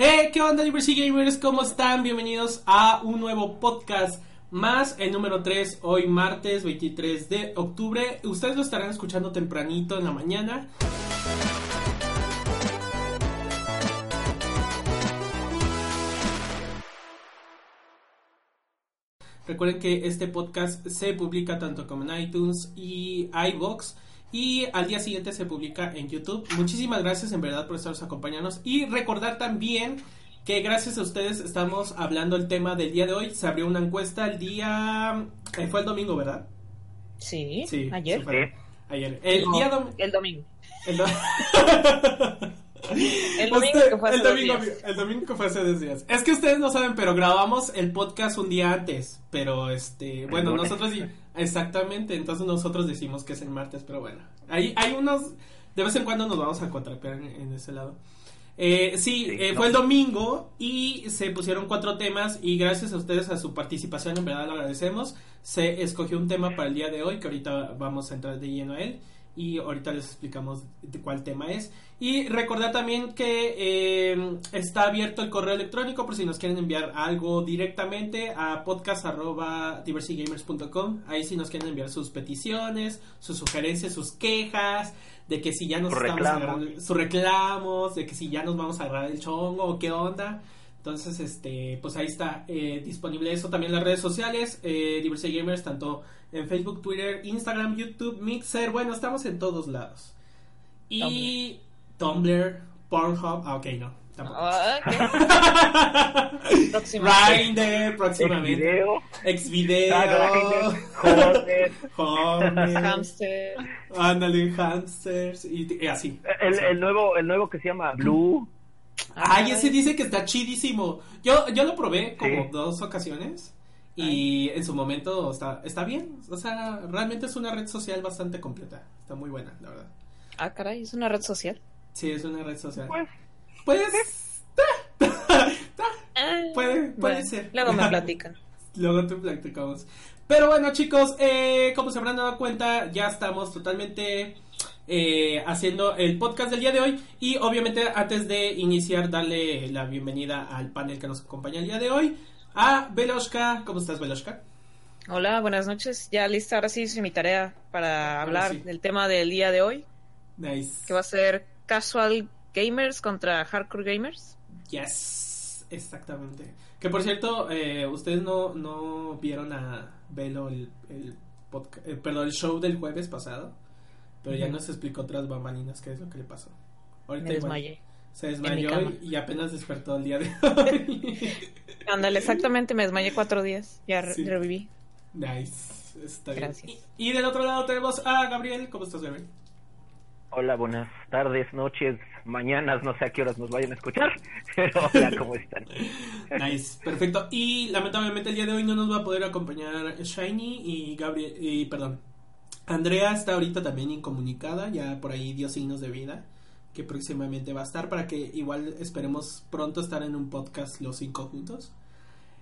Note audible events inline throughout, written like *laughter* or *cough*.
Hey, ¿qué onda, Diversity Gamers? ¿Cómo están? Bienvenidos a un nuevo podcast más, el número 3, hoy martes 23 de octubre. Ustedes lo estarán escuchando tempranito en la mañana. Recuerden que este podcast se publica tanto como en iTunes y iBox y al día siguiente se publica en YouTube. Muchísimas gracias en verdad por estaros acompañándonos y recordar también que gracias a ustedes estamos hablando el tema del día de hoy. Se abrió una encuesta el día eh, fue el domingo, ¿verdad? Sí, ayer. Ayer. El día el domingo. El, *laughs* el domingo que fue hace el domingo, el domingo que fue hace dos días. Es que ustedes no saben, pero grabamos el podcast un día antes. Pero este, bueno, nosotros exactamente, entonces nosotros decimos que es el martes, pero bueno. Hay, hay unos, de vez en cuando nos vamos a contrapear en, ese lado. Eh, sí, eh, fue el domingo y se pusieron cuatro temas y gracias a ustedes a su participación, en verdad lo agradecemos. Se escogió un tema para el día de hoy que ahorita vamos a entrar de lleno a él y ahorita les explicamos de cuál tema es. Y recordad también que eh, está abierto el correo electrónico por si nos quieren enviar algo directamente a podcast.diversitygamers.com. Ahí si nos quieren enviar sus peticiones, sus sugerencias, sus quejas, de que si ya nos estamos agarrando, sus reclamos, de que si ya nos vamos a agarrar el chongo o qué onda. Entonces, este, pues ahí está eh, disponible eso también en las redes sociales, eh, Diversity Gamers, tanto en Facebook, Twitter, Instagram, YouTube, Mixer, bueno, estamos en todos lados. Y Tumblr, Pornhub, ah, ok, no. Tampoco. Ah, *laughs* Grindr, próximamente. Xvideo. Joder. *laughs* Hamster. Ándale, hamsters. Y, así. El, el, nuevo, el nuevo que se llama Blue. Ay, ese dice que está chidísimo. Yo, yo lo probé como dos ocasiones. Y en su momento está, está bien. O sea, realmente es una red social bastante completa. Está muy buena, la verdad. Ah, caray, ¿es una red social? Sí, es una red social. Pues, Puedes. puede, puede ser. Luego me platican. *laughs* Luego te platicamos. Pero bueno, chicos, eh, como se habrán dado cuenta, ya estamos totalmente eh, haciendo el podcast del día de hoy. Y obviamente, antes de iniciar, darle la bienvenida al panel que nos acompaña el día de hoy. A Veloshka. ¿Cómo estás, Veloshka? Hola, buenas noches. Ya lista, ahora sí hice mi tarea para hablar del tema del día de hoy. Nice. Que va a ser Casual Gamers contra Hardcore Gamers. Yes, exactamente. Que por cierto, eh, ustedes no, no vieron a Velo el, el, eh, perdón, el show del jueves pasado, pero ya nos explicó otras bambalinas qué es lo que le pasó. Ahorita Me desmayé. se desmayó y, apenas despertó el día de *laughs* hoy. Ándale, exactamente, me desmayé cuatro días, ya reviví. Nice, está Gracias. bien. Y, y, del otro lado tenemos a Gabriel, ¿cómo estás, Gabriel? Hola, buenas tardes, noches, mañanas, no sé a qué horas nos vayan a escuchar, *laughs* pero hola, ¿cómo están? *laughs* nice, perfecto. Y lamentablemente el día de hoy no nos va a poder acompañar Shiny y Gabriel, y perdón, Andrea está ahorita también incomunicada, ya por ahí dio signos de vida, que próximamente va a estar para que igual esperemos pronto estar en un podcast los cinco juntos.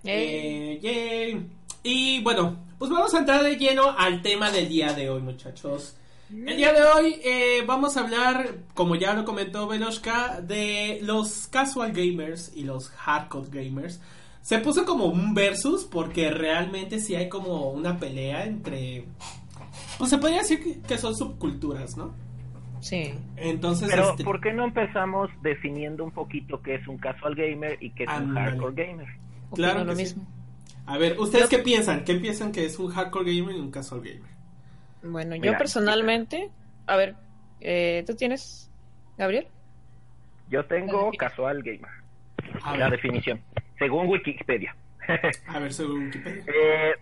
Eh, yay. Y bueno, pues vamos a entrar de lleno al tema del día de hoy, muchachos. El día de hoy eh, vamos a hablar, como ya lo comentó Veloshka, de los casual gamers y los hardcore gamers. Se puso como un versus porque realmente sí hay como una pelea entre... Pues se podría decir que son subculturas, ¿no? Sí. Entonces, Pero, este... ¿por qué no empezamos definiendo un poquito qué es un casual gamer y qué es un hardcore gamer? Claro, lo mismo. A ver, ¿ustedes qué piensan? ¿Qué piensan que es un hardcore gamer y un casual gamer? Bueno, yo personalmente, a ver, eh, ¿tú tienes, Gabriel? Yo tengo casual gamer. A la ver. definición. Según Wikipedia. *laughs* A ver, según Wikipedia. Eh,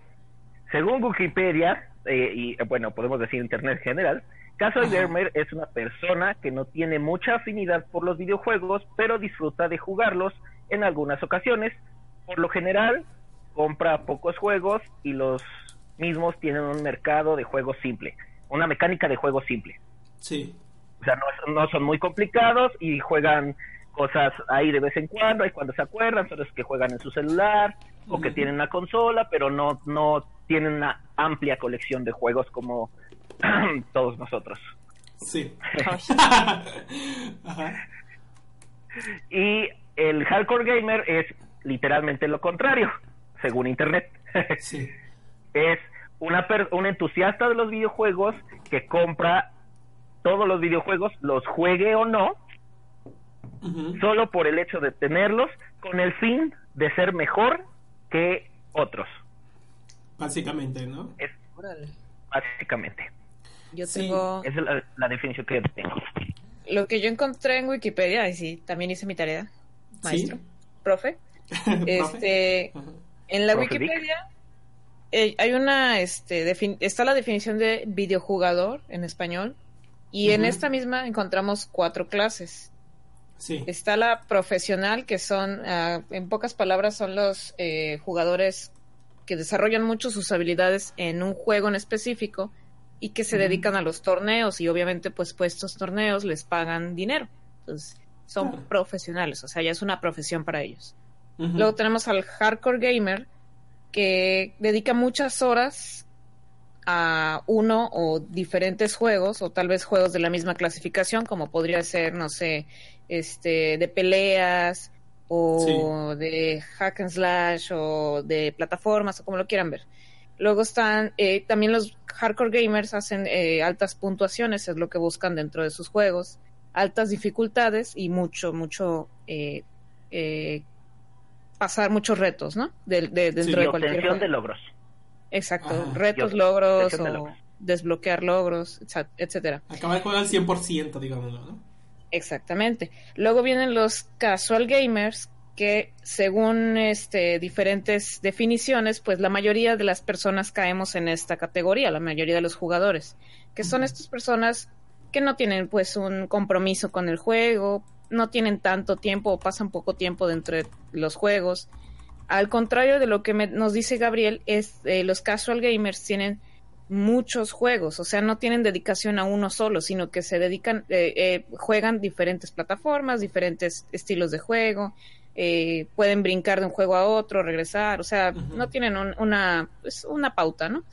según Wikipedia, eh, y eh, bueno, podemos decir Internet en general, casual gamer es una persona que no tiene mucha afinidad por los videojuegos, pero disfruta de jugarlos en algunas ocasiones. Por lo general, compra pocos juegos y los mismos tienen un mercado de juegos simple, una mecánica de juego simple. Sí. O sea, no, no son muy complicados y juegan cosas ahí de vez en cuando, y cuando se acuerdan, son los que juegan en su celular o que tienen una consola, pero no, no tienen una amplia colección de juegos como *clears throat* todos nosotros. Sí. *laughs* Ajá. Y el hardcore gamer es literalmente lo contrario, según internet. *laughs* Sí. es una un entusiasta de los videojuegos que compra todos los videojuegos, los juegue o no, solo por el hecho de tenerlos, con el fin de ser mejor que otros. Básicamente, ¿no? Es, básicamente. Yo tengo... Esa es la, definición que tengo. Lo que yo encontré en Wikipedia, y sí, también hice mi tarea, maestro, profe. *laughs* este, en la Wikipedia eh, hay una, este, está la definición de videojugador en español, y en esta misma encontramos cuatro clases. Sí. Está la profesional, que son, ah, en pocas palabras, son los eh, jugadores que desarrollan mucho sus habilidades en un juego en específico y que se dedican a los torneos y obviamente pues, pues estos torneos les pagan dinero. Entonces son profesionales, o sea, ya es una profesión para ellos. Luego tenemos al hardcore gamer que dedica muchas horas a uno o diferentes juegos o tal vez juegos de la misma clasificación como podría ser, no sé, este de peleas o de hack and slash o de plataformas o como lo quieran ver. Luego están eh, también los hardcore gamers hacen eh, altas puntuaciones, es lo que buscan dentro de sus juegos, altas dificultades y mucho, mucho eh, pasar muchos retos, ¿no? De, dentro de cualquier juego. de logros. Exacto, retos, logros o desbloquear logros, etcétera. Acabar el juego al 100%, digámoslo, ¿no? Exactamente. Luego vienen los casual gamers que según este diferentes definiciones, pues la mayoría de las personas caemos en esta categoría, la mayoría de los jugadores, que son estas personas que no tienen pues un compromiso con el juego, no tienen tanto tiempo o pasan poco tiempo dentro de los juegos. Al contrario de lo que nos dice Gabriel, es eh, los casual gamers tienen muchos juegos, o sea, no tienen dedicación a uno solo, sino que se dedican, eh, eh, juegan diferentes plataformas, diferentes estilos de juego, eh, pueden brincar de un juego a otro, regresar, o sea, no tienen una, pues, una pauta, ¿no?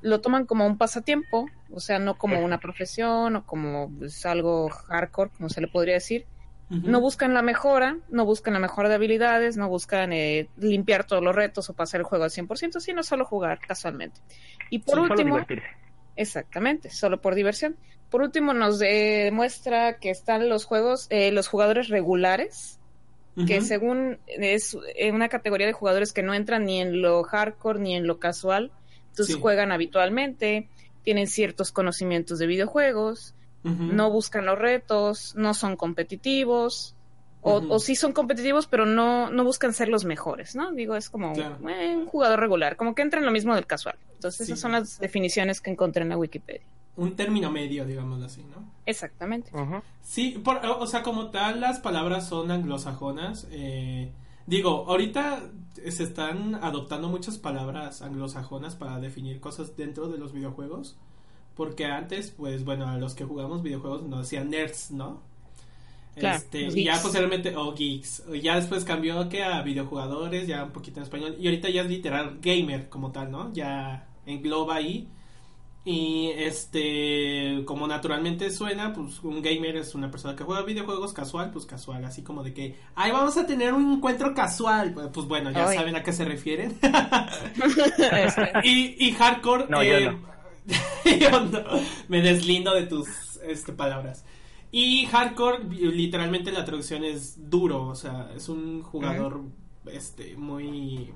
Lo toman como un pasatiempo, o sea, no como una profesión o como pues, algo hardcore, como se le podría decir. No buscan la mejora, no buscan la mejora de habilidades, no buscan eh, limpiar todos los retos o pasar el juego al 100%, sino solo jugar casualmente. Y por último, exactamente, solo por diversión. Por último, nos demuestra que están los juegos, eh, los jugadores regulares, que según es una categoría de jugadores que no entran ni en lo hardcore ni en lo casual, entonces juegan habitualmente, tienen ciertos conocimientos de videojuegos, no buscan los retos, no son competitivos, o, o, sí son competitivos, pero no, no buscan ser los mejores, ¿no? Digo, es como un jugador regular, como que entra en lo mismo del casual. Entonces, esas son las definiciones que encontré en la Wikipedia. Un término medio, digamos así, ¿no? Exactamente. Sí, o sea, como tal, las palabras son anglosajonas. Eh, digo, ahorita se están adoptando muchas palabras anglosajonas para definir cosas dentro de los videojuegos. Porque antes, pues bueno, a los que jugamos videojuegos nos decían nerds, ¿no? este, y ya posteriormente, o geeks. Ya después cambió que a videojugadores, ya un poquito en español. Y ahorita ya es literal gamer como tal, ¿no? Ya engloba ahí. Y este, como naturalmente suena, pues un gamer es una persona que juega videojuegos casual, pues casual, así como de que, ay, vamos a tener un encuentro casual. Pues, pues bueno, ya saben a qué se refieren. *laughs* *laughs* y, y hardcore, no, yo *laughs* eh, no. me deslindo de tus este, palabras. Y hardcore, literalmente la traducción es duro, o sea, es un jugador este muy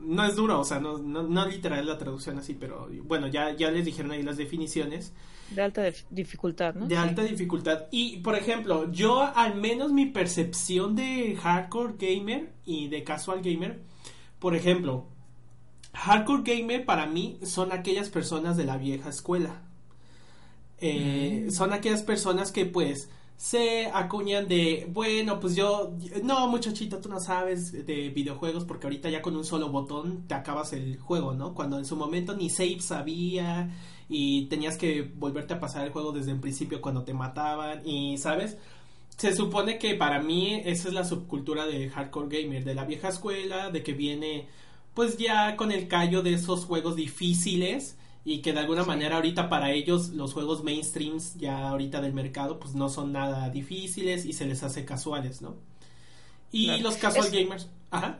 no es duro, o sea, no, no, literal la traducción así, pero bueno, ya, ya les dijeron ahí las definiciones. De alta dificultad, ¿no? De alta dificultad. Y, por ejemplo, yo al menos mi percepción de hardcore gamer y de casual gamer, por ejemplo, hardcore gamer para mí son aquellas personas de la vieja escuela. Eh, mm. Son aquellas personas que pues se acuñan de, bueno, pues yo, no muchachito, tú no sabes de videojuegos porque ahorita ya con un solo botón te acabas el juego, ¿no? Cuando en su momento ni save sabía y tenías que volverte a pasar el juego desde el principio cuando te mataban y, ¿sabes? Se supone que para mí esa es la subcultura de hardcore gamer, de la vieja escuela, de que viene pues ya con el callo de esos juegos difíciles y que de alguna manera ahorita para ellos los juegos mainstreams ya ahorita del mercado pues no son nada difíciles y se les hace casuales, ¿no? Y los casual gamers. Ajá.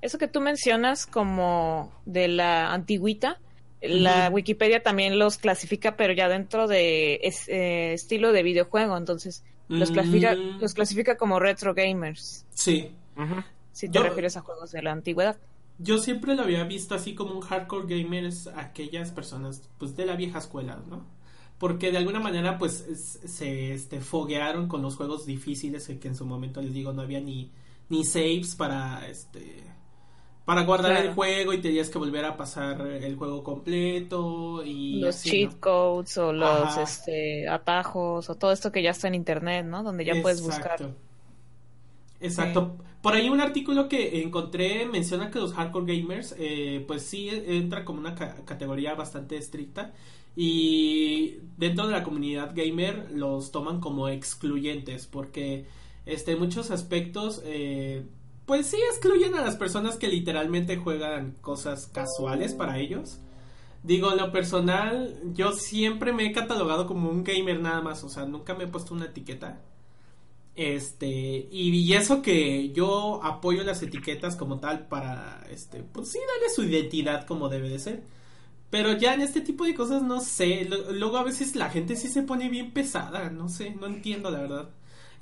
Eso que tú mencionas como de la antigüita, la Wikipedia también los clasifica, pero ya dentro de ese estilo de videojuego, entonces los clasifica, mm. los clasifica como retro gamers. Sí. Si te refieres a juegos de la antigüedad. Yo siempre lo había visto así como un hardcore gamers, aquellas personas pues de la vieja escuela, ¿no? Porque de alguna manera pues se este, foguearon con los juegos difíciles que en su momento les digo no había ni, ni saves para este para guardar el juego y tenías que volver a pasar el juego completo y los cheat codes o los este atajos o todo esto que ya está en internet, ¿no? Donde ya puedes buscar. Exacto. Por ahí un artículo que encontré menciona que los hardcore gamers, eh, pues sí entra como una categoría bastante estricta y dentro de la comunidad gamer los toman como excluyentes porque este en muchos aspectos eh, pues sí excluyen a las personas que literalmente juegan cosas casuales para ellos. Digo, lo personal, yo siempre me he catalogado como un gamer nada más, o sea, nunca me he puesto una etiqueta. Este, y, eso que yo apoyo las etiquetas como tal para, este, pues sí, darle su identidad como debe de ser. Pero ya en este tipo de cosas no sé, luego a veces la gente sí se pone bien pesada, no sé, no entiendo la verdad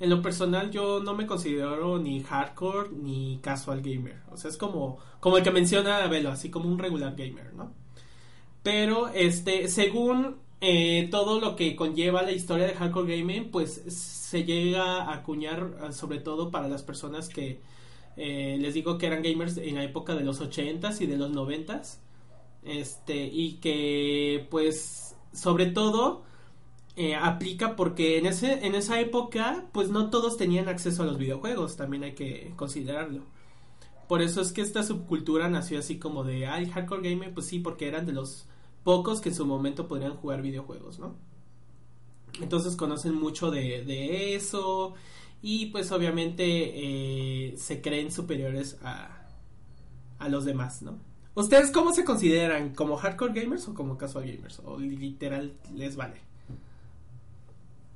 en lo personal yo no me considero ni hardcore ni casual gamer. O sea, es como, como el que menciona Velo, así como un regular gamer, ¿no? Pero, este, según eh, todo lo que conlleva la historia de hardcore gaming, pues se llega a acuñar ah, sobre todo para las personas que eh, les digo que eran gamers en la época de los 80s y de los 90s. Este, y que pues sobre todo eh, aplica porque en, ese, en esa época pues no todos tenían acceso a los videojuegos, también hay que considerarlo. Por eso es que esta subcultura nació así como de, ay, hardcore gamer, pues sí, porque eran de los pocos que en su momento podrían jugar videojuegos, ¿no? Entonces conocen mucho de, eso y pues obviamente eh, se creen superiores a, a los demás, ¿no? ¿Ustedes cómo se consideran? ¿Como hardcore gamers o como casual gamers? ¿O literal les vale?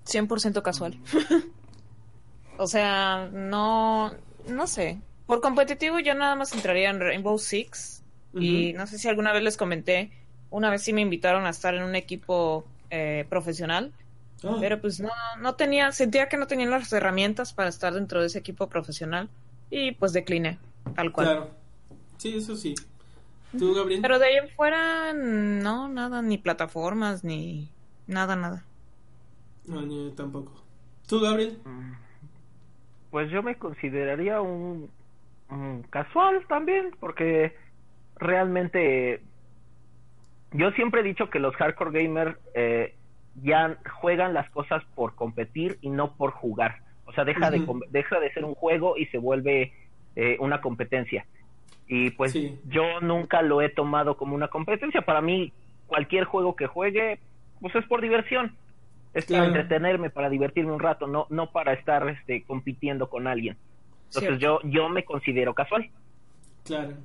100% casual. *laughs* o sea, no, no sé. Por competitivo yo nada más entraría en Rainbow Six. Y no sé si alguna vez les comenté, una vez sí me invitaron a estar en un equipo eh, profesional. Ah. Pero pues no, no tenía, sentía que no tenía las herramientas para estar dentro de ese equipo profesional. Y pues decliné, tal cual. Claro. Sí, eso sí. ¿Tú, Gabriel? Pero de ahí en fuera, no, nada, ni plataformas, ni nada, nada. No, ni tampoco. ¿Tú, Gabriel? Mm, pues yo me consideraría un, casual también, porque realmente yo siempre he dicho que los hardcore gamers eh, ya juegan las cosas por competir y no por jugar. O sea, deja, de, deja de ser un juego y se vuelve eh, una competencia. Y pues yo nunca lo he tomado como una competencia. Para mí, cualquier juego que juegue, pues es por diversión es para entretenerme, para divertirme un rato, no, no para estar este, compitiendo con alguien. Entonces yo, yo me considero casual. Claro.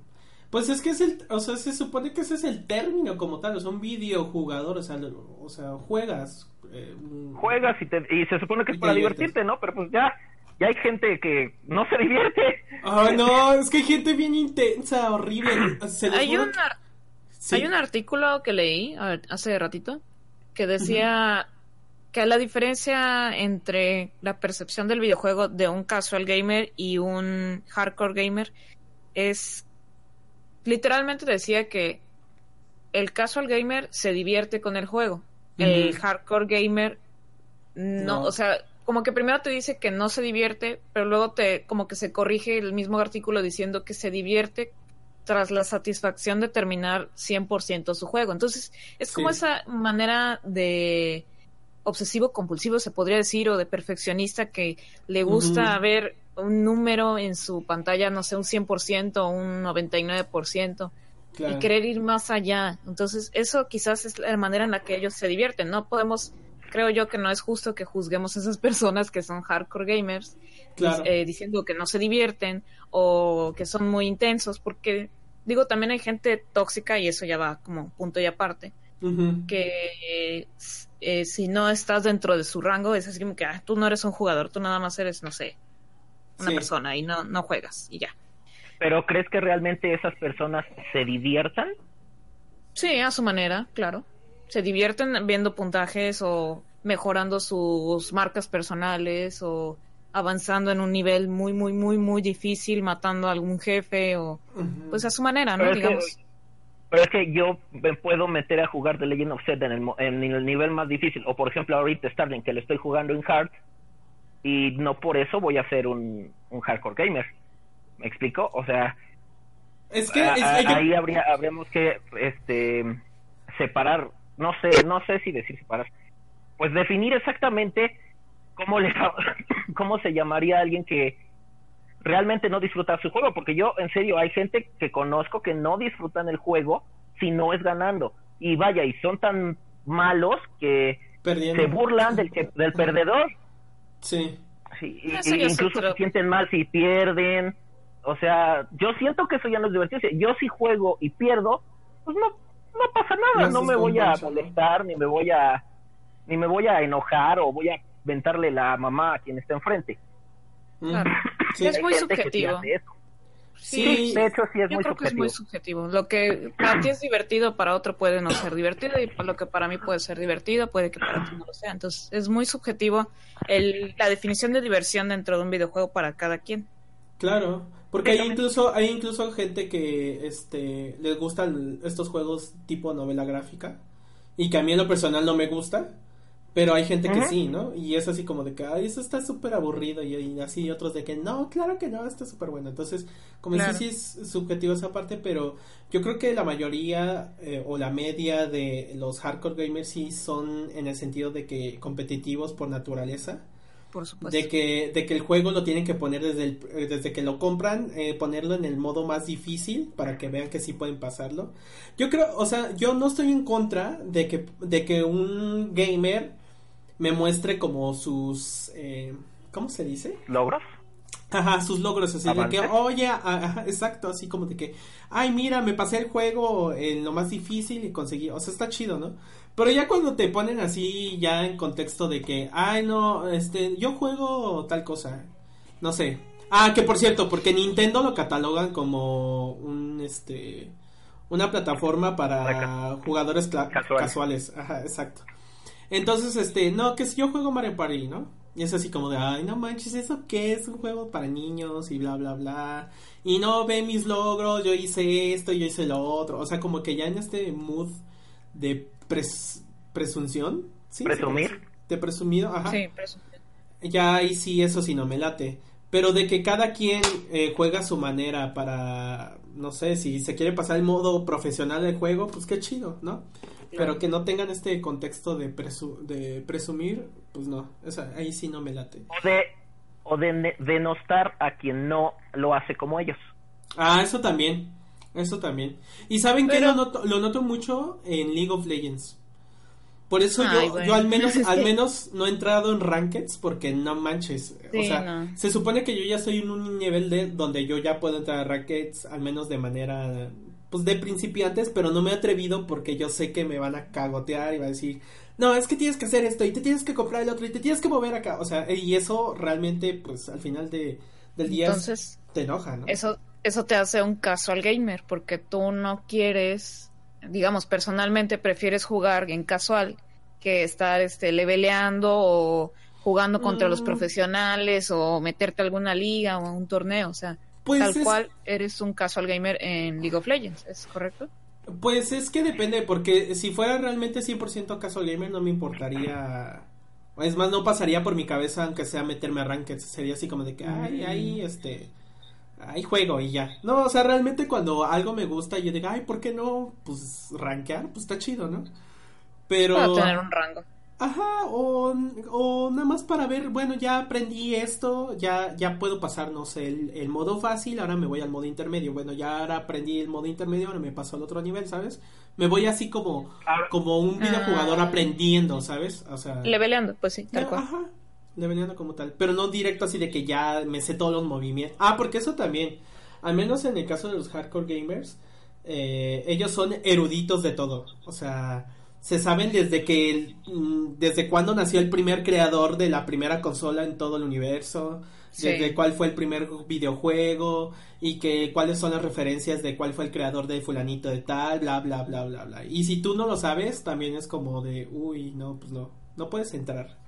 Pues es que es el, o sea, se supone que ese es el término como tal, o sea, un videojugador, o sea, o sea juegas. Eh, juegas y, y se supone que es para divertirte, ¿no? Pero pues ya, ya hay gente que no se divierte. Ay, no, es que hay gente bien intensa, horrible. hay, un, hay un artículo que leí hace ratito que decía que la diferencia entre la percepción del videojuego de un casual gamer y un hardcore gamer es literalmente decía que el casual gamer se divierte con el juego, el hardcore gamer no, o sea, como que primero te dice que no se divierte, pero luego te como que se corrige el mismo artículo diciendo que se divierte tras la satisfacción de terminar 100% su juego. Entonces, es como esa manera de obsesivo compulsivo se podría decir o de perfeccionista que le gusta ver un número en su pantalla, no sé, un 100% o un 99% y querer ir más allá. Entonces, eso quizás es la manera en la que ellos se divierten. No podemos, creo yo que no es justo que juzguemos a esas *laughs* personas que son hardcore gamers eh, diciendo que no se divierten o que son muy intensos porque digo, también hay gente tóxica y eso ya va como punto y aparte. que eh, si no estás dentro de su rango, es así como que ah, tú no eres un jugador, tú nada más eres, no sé, una persona y no, no juegas y ya. ¿Pero crees que realmente esas personas se diviertan? Sí, a su manera, claro. Se divierten viendo puntajes o mejorando sus marcas personales o avanzando en un nivel muy, muy, muy, muy difícil, matando a algún jefe o pues a su manera, ¿no? Digamos. pero es que yo me puedo meter a jugar The Legend of Zelda en el, en el nivel más difícil, o por ejemplo ahorita Starling, que le estoy jugando en hard, y no por eso voy a ser un, un hardcore gamer. ¿Me explico? O sea, es que, ahí habría habríamos que este separar, no sé, no sé si decir separar, pues definir exactamente cómo le *laughs* cómo se llamaría a alguien que realmente no disfruta su juego, porque yo en serio hay gente que conozco que no disfrutan el juego si no es ganando y vaya y son tan malos que se burlan del del perdedor. Sí. sí incluso se sienten mal si pierden. O sea, yo siento que eso ya no es divertido. Yo si juego y pierdo, pues no, no pasa nada. No, me voy a molestar, ni me voy a, ni me voy a enojar o voy a ventarle la mamá a quien está enfrente. Claro. Es muy subjetivo. Sí, de hecho sí es yo muy creo Que es muy subjetivo. Lo que para ti es divertido, para otro puede no ser divertido, y lo que para mí puede ser divertido, puede que para ti no lo sea. Entonces es muy subjetivo el, la definición de diversión dentro de un videojuego para cada quien. Claro, porque hay incluso hay incluso gente que este les gustan estos juegos tipo novela gráfica y que a mí en lo personal no me gusta pero hay gente que sí, ¿no? Y es así como de que, ay, eso está súper aburrido. Y, así otros de que, no, claro que no, está súper bueno. Entonces, como claro. sí, es subjetivo esa parte, pero yo creo que la mayoría eh, o la media de los hardcore gamers sí son en el sentido de que competitivos por naturaleza. Por supuesto. De que, de que el juego lo tienen que poner desde, el, eh, desde que lo compran, eh, ponerlo en el modo más difícil para que vean que sí pueden pasarlo. Yo creo, o sea, yo no estoy en contra de que, de que un gamer me muestre como sus, eh, ¿cómo se dice? ¿Logros? Ajá, sus logros, así de que, oye, ajá, exacto, así como de que, ay, mira, me pasé el juego en lo más difícil y conseguí, o sea, está chido, ¿no? Pero ya cuando te ponen así, ya en contexto de que, ay, no, este, yo juego tal cosa, no sé. Ah, que por cierto, porque Nintendo lo catalogan como un, este, una plataforma para jugadores casuales. Ajá, exacto. Entonces, este, no, que si yo juego Mario Party, ¿no? Y es así como de, ay, no manches, ¿eso qué es? Un juego para niños y bla, bla, bla. Y no ve mis logros, yo hice esto, yo hice lo otro. O sea, como que ya en este mood de presunción, ¿sí? Presumir. De presumido, ajá. Sí, presumir. Ya ahí sí, eso sí no me late. Pero de que cada quien eh, juega a su manera para, no sé, si se quiere pasar el modo profesional del juego, pues qué chido, ¿no? Pero que no tengan este contexto de, de presumir, pues no, ahí sí no me late. O de, o de denostar a quien no lo hace como ellos. Ah, eso también, eso también. Y saben que lo noto, lo noto mucho en League of Legends. Por eso yo, yo al menos, *laughs* al menos no he entrado en rankeds porque no manches. o sea, se supone que yo ya estoy en un nivel de donde yo ya puedo entrar a rankeds al menos de manera pues de principiantes, pero no me he atrevido porque yo sé que me van a cagotear y va a decir, no, es que tienes que hacer esto y te tienes que comprar el otro y te tienes que mover acá. O sea, y eso realmente, pues al final de, del día te enoja, ¿no? Eso, eso te hace un casual gamer porque tú no quieres, digamos, personalmente prefieres jugar en casual que estar este leveleando o jugando contra los mm. profesionales o meterte a alguna liga o a un torneo, o sea, pues Tal cual eres un casual gamer en League of Legends, ¿es correcto? Pues es que depende, porque si fuera realmente 100% casual gamer no me importaría... Es más, no pasaría por mi cabeza aunque sea meterme a ranked. Sería así como de que, ay, ahí, este... Ahí juego y ya. No, o sea, realmente cuando algo me gusta yo digo, ay, ¿por qué no? Pues rankear, pues está chido, ¿no? Pero... Para tener un rango. Ajá, o, o, nada más para ver, bueno, ya aprendí esto, ya, ya puedo pasar, no sé, el, modo fácil, ahora me voy al modo intermedio. Bueno, ya ahora aprendí el modo intermedio, ahora me paso al otro nivel, ¿sabes? Me voy así como, como un videojugador ah. aprendiendo, ¿sabes? O sea... Leveleando, pues sí, tal cual. Ajá, leveleando como tal. Pero no directo así de que ya me sé todos los movimientos. Ah, porque eso también, al menos en el caso de los hardcore gamers, eh, ellos son eruditos de todo. O sea se saben desde que mm, desde cuándo nació el primer creador de la primera consola en todo el universo de, cuál fue el primer videojuego y que cuáles son las referencias de cuál fue el creador de fulanito de tal, bla, bla, bla, bla, bla. Y si tú no lo sabes, también es como de, uy, no, pues no, no puedes entrar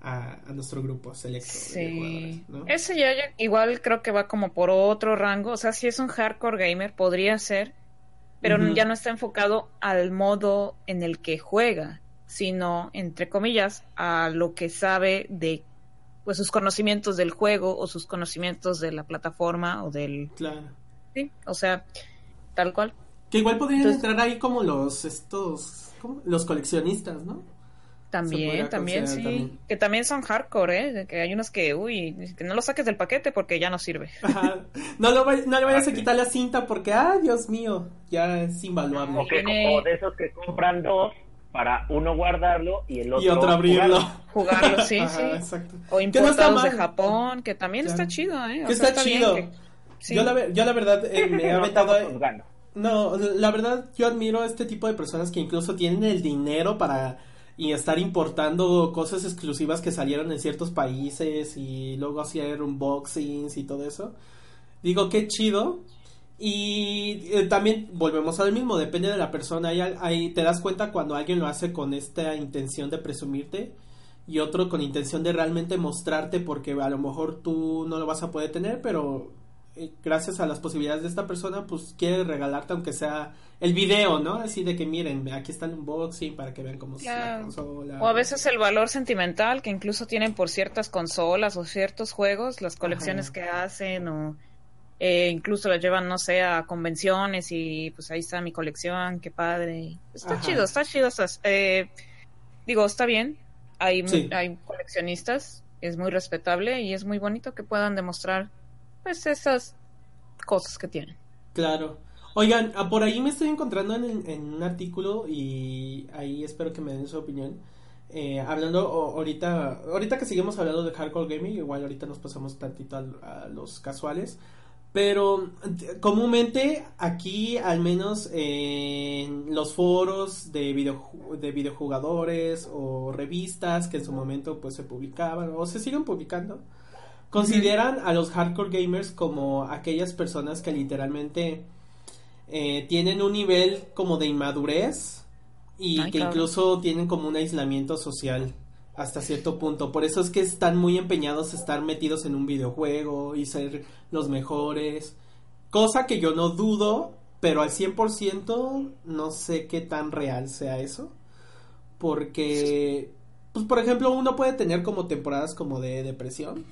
a, nuestro grupo selecto sí. Ese ya, igual creo que va como por otro rango, o sea, si es un hardcore gamer, podría ser, pero ya no está enfocado al modo en el que juega, sino, entre comillas, a lo que sabe de pues sus conocimientos del juego o sus conocimientos de la plataforma o del claro. Sí o sea tal cual. Que igual podrían entrar ahí como los estos los coleccionistas no también también sí. que también son hardcore eh que hay unos que uy que no lo saques del paquete porque ya no sirve. *laughs* Ajá. no lo no le vayas a quitar la cinta porque ah Dios mío ya es invaluable. O, que, o de esos que compran dos para uno guardarlo y el otro, y otro abrirlo. Jugarlo, sí, *laughs* sí. O importados de Japón, que también está chido, ¿eh? que está, chido. yo, la, yo la verdad eh, me he aventado... No, la verdad yo admiro a este tipo de personas que incluso tienen el dinero para y estar importando cosas exclusivas que salieron en ciertos países y luego hacer unboxings y todo eso. Digo, qué chido, y eh, también volvemos al mismo, depende de la persona. Ahí, te das cuenta cuando alguien lo hace con esta intención de presumirte y otro con intención de realmente mostrarte porque a lo mejor tú no lo vas a poder tener, pero eh, gracias a las posibilidades de esta persona, pues quiere regalarte aunque sea el video, ¿no? Así de que miren, aquí está el unboxing para que vean cómo se la consola. O a veces el valor sentimental que incluso tienen por ciertas consolas o ciertos juegos, las colecciones que hacen o eh, incluso la llevan, no sé, a convenciones y pues ahí está mi colección, qué padre. Está chido, está chido. Eh, digo, está bien. Hay, hay coleccionistas, es muy respetable y es muy bonito que puedan demostrar pues esas cosas que tienen. Claro. Oigan, ah, por ahí me estoy encontrando en, un artículo y ahí espero que me den su opinión. Eh, hablando ahorita, ahorita que seguimos hablando de hardcore gaming, igual ahorita nos pasamos tantito a los casuales. Pero comúnmente aquí, al menos en los foros de, video, de videojugadores o revistas que en su momento pues se publicaban o se siguen publicando, consideran a los hardcore gamers como aquellas personas que literalmente eh, tienen un nivel como de inmadurez y que incluso tienen como un aislamiento social hasta cierto punto. Por eso es que están muy empeñados a estar metidos en un videojuego y ser los mejores. Cosa que yo no dudo, pero al 100% no sé qué tan real sea eso. Porque, pues por ejemplo, uno puede tener como temporadas como de depresión.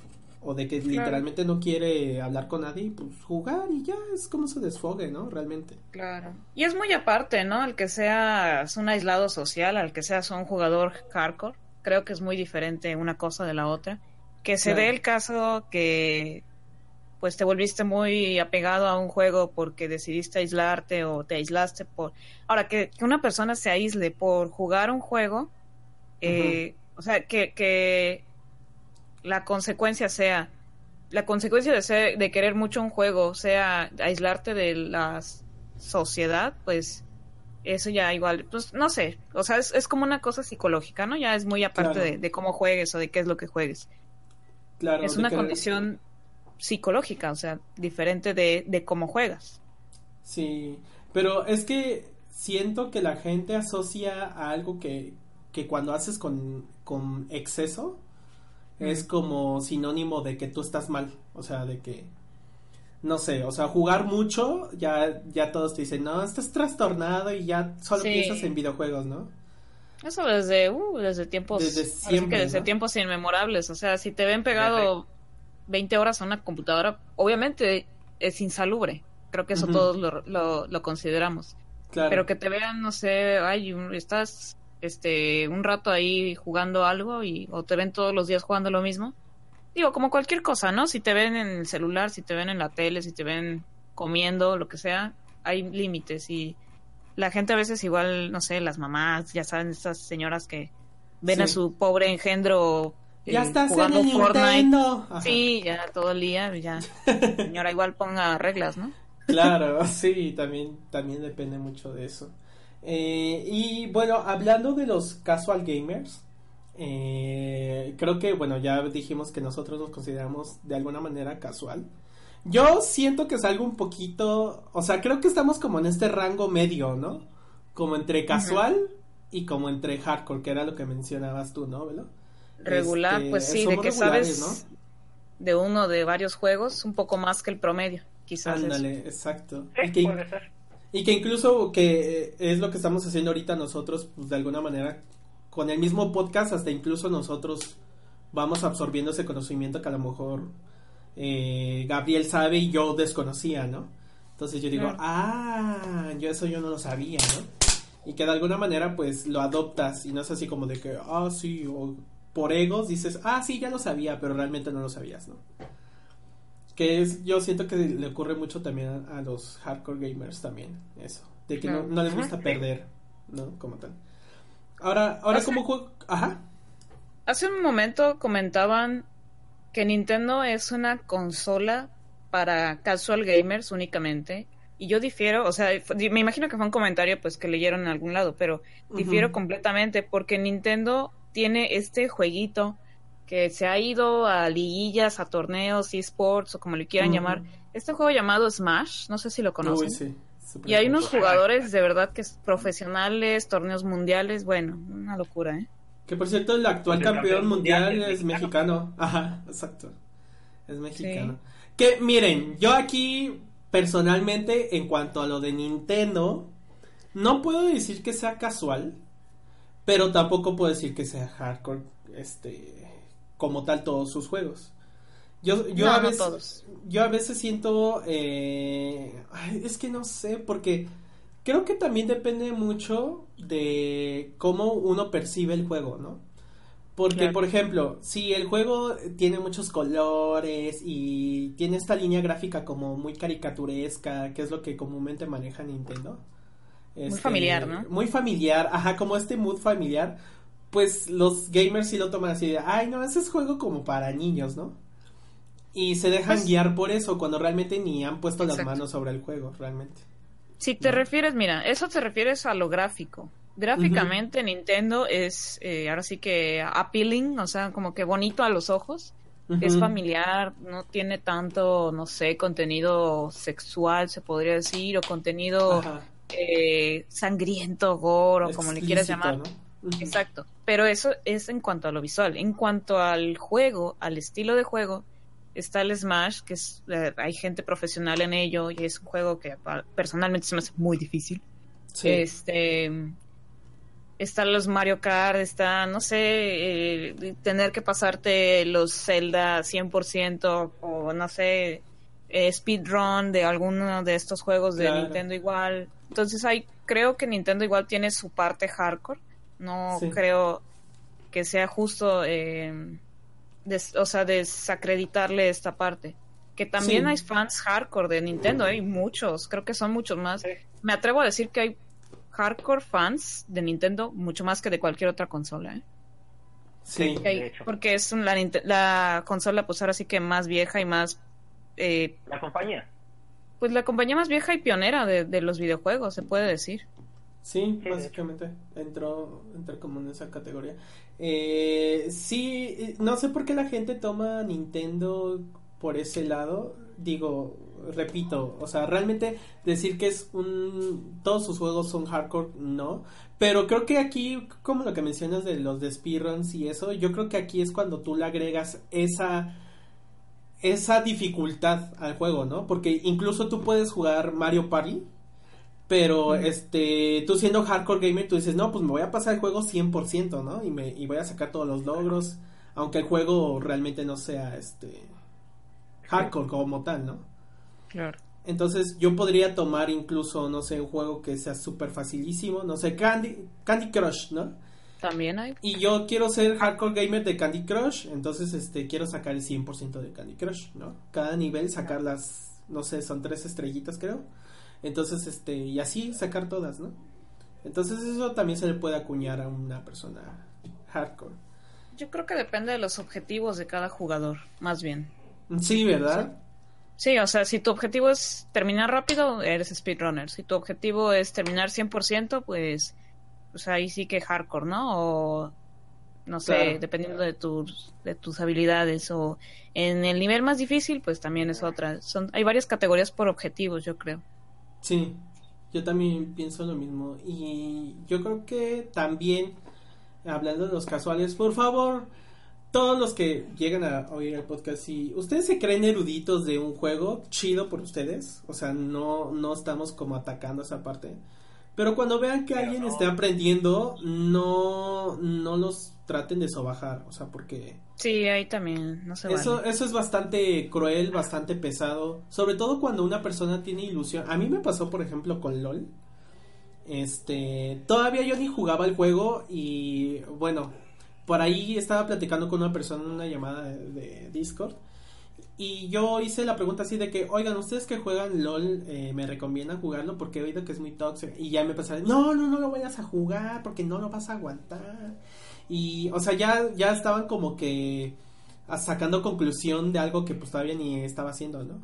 O de que literalmente no quiere hablar con nadie, pues jugar y ya es como se desfogue, ¿no? Realmente. Claro. Y es muy aparte, ¿no? Al que seas un aislado social, al que seas un jugador hardcore creo que es muy diferente una cosa de la otra. Que se dé el caso que pues te volviste muy apegado a un juego porque decidiste aislarte o te aislaste por... Ahora, que, una persona se aísle por jugar un juego, eh, o sea, que, que la consecuencia sea, la consecuencia de, ser, de querer mucho un juego sea aislarte de la sociedad, pues eso ya igual, pues no sé, o sea, es, como una cosa psicológica, ¿no? Ya es muy aparte de, cómo juegues o de qué es lo que juegues. Claro. Es una condición psicológica, o sea, diferente de, cómo juegas. Sí, pero es que siento que la gente asocia a algo que, que cuando haces con, con exceso es como sinónimo de que tú estás mal, o sea, de que no sé, o sea, jugar mucho, ya, ya todos te dicen, no, estás trastornado y ya solo piensas en videojuegos, ¿no? Eso desde, uh, desde tiempos, desde siempre, desde tiempos inmemorables, o sea, si te ven pegado 20 horas a una computadora, obviamente es insalubre, creo que eso todos lo, lo, consideramos. Claro. Pero que te vean, no sé, ay, estás este un rato ahí jugando algo y o te ven todos los días jugando lo mismo, digo, como cualquier cosa, ¿no? Si te ven en el celular, si te ven en la tele, si te ven comiendo, lo que sea, hay límites y la gente a veces igual, no sé, las mamás, ya saben, estas señoras que ven a su pobre engendro eh, ya está jugando en Fortnite. Sí, ya todo el día, ya. *laughs* Señora, igual ponga reglas, ¿no? Claro, *laughs* sí, también, también depende mucho de eso. Eh, y bueno, hablando de los casual gamers, Eh, creo que, bueno, ya dijimos que nosotros nos consideramos de alguna manera casual. Yo siento que es algo un poquito, o sea, creo que estamos como en este rango medio, ¿no? Como entre casual y como entre hardcore, que era lo que mencionabas tú, ¿no, Velo? Regular, Este, pues sí, de que sabes de uno de varios juegos, un poco más que el promedio, quizás. eso. Ándale, exacto. Sí, puede ser. Y que incluso que eh, es lo que estamos haciendo ahorita nosotros, pues de alguna manera, con el mismo podcast, hasta incluso nosotros vamos absorbiendo ese conocimiento que a lo mejor eh, Gabriel sabe y yo desconocía, ¿no? Entonces yo digo, Claro. ah, yo eso yo no lo sabía, ¿no? Y que de alguna manera pues lo adoptas y no es así como de que, ah, sí, o por egos dices, ah, sí, ya lo sabía, pero realmente no lo sabías, ¿no? Que es, yo siento que le ocurre mucho también a, a los hardcore gamers también, eso, de que no, les gusta perder, ¿no? Como tal. Ahora, ahora Hace- como juego, ajá, Hace un momento comentaban que Nintendo es una consola para casual gamers únicamente. Y yo difiero, o sea, me imagino que fue un comentario pues que leyeron en algún lado, pero difiero completamente porque Nintendo tiene este jueguito que se ha ido a liguillas, a torneos, esports o como le quieran llamar. Este juego llamado Smash, no sé si lo conocen. Uy, sí, Y hay unos jugadores de verdad que es profesionales, torneos mundiales, bueno, una locura, ¿eh? Que por cierto, el actual El campeón campeón mundial mundial es es mexicano. Ajá, exacto. Es mexicano. Que miren, yo aquí personalmente, en cuanto a lo de Nintendo, no puedo decir que sea casual, pero tampoco puedo decir que sea hardcore, este, como tal todos sus juegos. Yo, yo No, a no veces, todos. yo a veces siento, eh, ay, es que no sé, porque creo que también depende mucho de cómo uno percibe el juego, ¿no? Porque, Claro. por ejemplo, si el juego tiene muchos colores y tiene esta línea gráfica como muy caricaturesca, que es lo que comúnmente maneja Nintendo. Este, familiar, ¿no? Muy familiar, ajá, como este mood familiar, pues los gamers sí lo toman así de, ay, no, ese es juego como para niños, ¿no? Y se dejan Pues- guiar por eso, cuando realmente ni han puesto las manos sobre el juego, realmente. Si te ¿no? refieres, mira, eso te refieres a lo gráfico. Gráficamente Nintendo es eh, ahora sí que appealing, o sea, como que bonito a los ojos. Es familiar, no tiene tanto, no sé, contenido sexual, se podría decir, o contenido eh, sangriento, gore, o como le quieras llamar. ¿no? Exacto. Pero eso es en cuanto a lo visual. En cuanto al juego, al estilo de juego, está el Smash, que es, eh, hay gente profesional en ello y es un juego que personalmente se me hace muy difícil. Sí. Este están los Mario Kart, está, no sé, eh, tener que pasarte los Zelda 100% o no sé, eh, speedrun de alguno de estos juegos de Claro. Nintendo igual. Entonces hay, creo que Nintendo igual tiene su parte hardcore. No Sí. creo que sea justo, eh, des- o sea, desacreditarle esta parte. Que también Sí. hay fans hardcore de Nintendo, hay muchos, creo que son muchos más. Sí. Me atrevo a decir que hay hardcore fans de Nintendo mucho más que de cualquier otra consola, ¿eh? Sí. Que hay- De hecho. porque es la, consola, pues ahora sí que más vieja y más, eh, La compañía. pues la compañía más vieja y pionera de, de los videojuegos, se puede decir. Sí, básicamente entró, entró como en esa categoría. Eh, sí, eh, no sé por qué la gente toma Nintendo por ese lado. Digo, repito, o sea, realmente decir que es un... Todos sus juegos son hardcore, no. Pero creo que aquí, como lo que mencionas de los de speedruns y eso, yo creo que aquí es cuando tú le agregas esa esa dificultad al juego, ¿no? Porque incluso tú puedes jugar Mario Party, pero este, tú siendo hardcore gamer, tú dices, no, pues me voy a pasar el juego 100%, ¿no? Y, me, y voy a sacar todos los logros, aunque el juego realmente no sea, este, hardcore como tal, ¿no? Claro. Entonces yo podría tomar incluso, no sé, un juego que sea súper facilísimo, no sé, Candy, Candy Crush, ¿no? También hay. Y yo quiero ser hardcore gamer de Candy Crush, entonces este quiero sacar el 100% de Candy Crush, ¿no? Cada nivel sacar las, no sé, son tres estrellitas creo. Entonces, este, y así sacar todas, ¿no? Entonces eso también se le puede acuñar a una persona hardcore. Yo creo que depende de los objetivos de cada jugador, más bien. Sí, ¿verdad? Sí, o sea, si tu objetivo es terminar rápido, eres speedrunner. Si tu objetivo es terminar 100%, pues, pues ahí sí que hardcore, ¿no? O no sé, dependiendo de tus, de tus habilidades o en el nivel más difícil, pues también es otra. Son, hay varias categorías por objetivos, yo creo. Sí, yo también pienso lo mismo y yo creo que también, hablando de los casuales, por favor, todos los que llegan a oír el podcast, si ustedes se creen eruditos de un juego, chido por ustedes, o sea, no, no estamos como atacando esa parte. Pero cuando vean que alguien esté aprendiendo, no, no los traten de sobajar, o sea, porque... Sí, ahí también, no se eso, eso es bastante cruel, bastante pesado, sobre todo cuando una persona tiene ilusión. A mí me pasó, por ejemplo, con LOL. Este, todavía yo ni jugaba el juego y bueno, por ahí estaba platicando con una persona en una llamada de Discord y yo hice la pregunta así de que, oigan, ustedes que juegan LOL, eh, ¿me recomiendan jugarlo? Porque he oído que es muy tóxico. Y ya me pasaron, no, no, no lo vayas a jugar porque no lo vas a aguantar. Y, o sea, ya, ya estaban como que sacando conclusión de algo que pues todavía ni estaba haciendo, ¿no?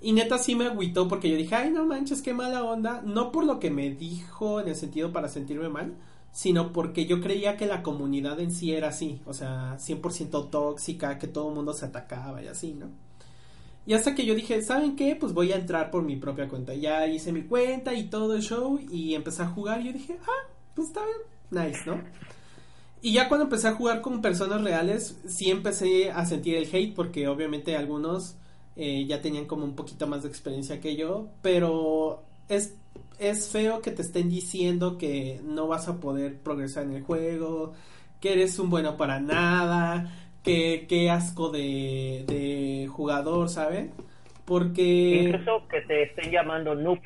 Y neta sí me agüitó porque yo dije, ay, no manches, qué mala onda. No por lo que me dijo en el sentido para sentirme mal, sino porque yo creía que la comunidad en sí era así, o sea, 100% tóxica, que todo el mundo se atacaba y así, ¿no? Y hasta que yo dije, ¿saben qué? Pues voy a entrar por mi propia cuenta. Ya hice mi cuenta y todo el show y empecé a jugar y yo dije, ah, pues está bien, nice, ¿no? Y ya cuando empecé a jugar con personas reales, sí empecé a sentir el hate porque obviamente algunos eh, ya tenían como un poquito más de experiencia que yo, pero es es feo que te estén diciendo que no vas a poder progresar en el juego, que eres un bueno para nada, que qué asco de, de jugador, ¿saben? Porque... Incluso que te estén llamando noob.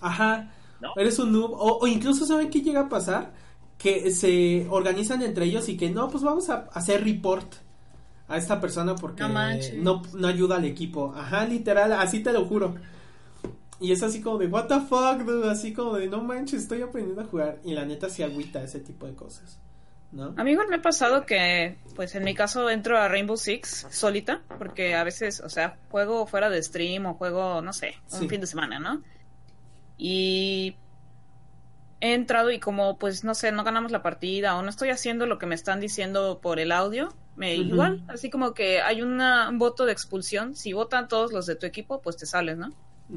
Ajá, eres un noob. O, incluso, ¿saben qué llega a pasar? Que se organizan entre ellos y que no, pues vamos a hacer report a esta persona porque no, no ayuda al equipo. Ajá, literal, así te lo juro. Y es así como de, what the fuck, dude? Así como de, no manches, estoy aprendiendo a jugar. Y la neta sí agüita ese tipo de cosas. ¿No? A mí igual me ha pasado que, pues en mi caso entro a Rainbow Six solita, porque a veces, o sea, juego fuera de stream o juego, no sé, un fin de semana, ¿no? Y he entrado y como, pues, no sé, no ganamos la partida o no estoy haciendo lo que me están diciendo por el audio, me igual, así como que hay una, un voto de expulsión, si votan todos los de tu equipo, pues te sales, ¿no?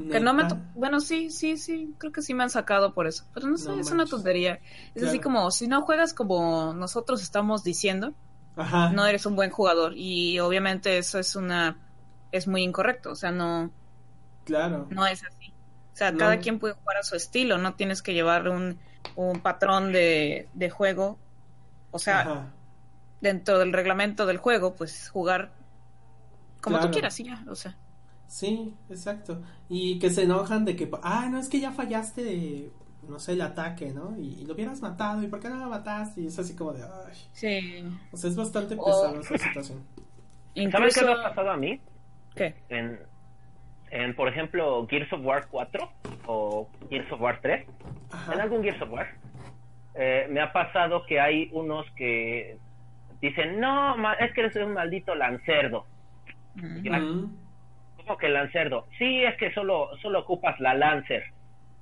Que no me bueno, sí, sí, sí, creo que sí me han sacado por eso, pero no sé, es una tontería. Es así como, si no juegas como nosotros estamos diciendo, no eres un buen jugador y obviamente eso es una, es muy incorrecto, o sea, no, claro, no es así. O sea, cada quien puede jugar a su estilo, no tienes que llevar un, un patrón de, de juego, o sea, dentro del reglamento del juego, pues jugar como tú quieras, y ya, o sea. Sí, exacto. Y que se enojan de que, ah, no, es que ya fallaste, no sé, el ataque, ¿no? Y, lo hubieras matado, ¿y por qué no lo mataste? Y es así como de, ay. Sí. O sea, es bastante pesado esa situación. ¿Sabes qué me ha pasado a mí? ¿Qué? En, en, por ejemplo, Gears of War 4 o Gears of War 3. En algún Gears of War. Eh, me ha pasado que hay unos que dicen, no, es que eres un maldito lancerdo que Lancerdo. Sí, es que solo, solo ocupas la Lancer.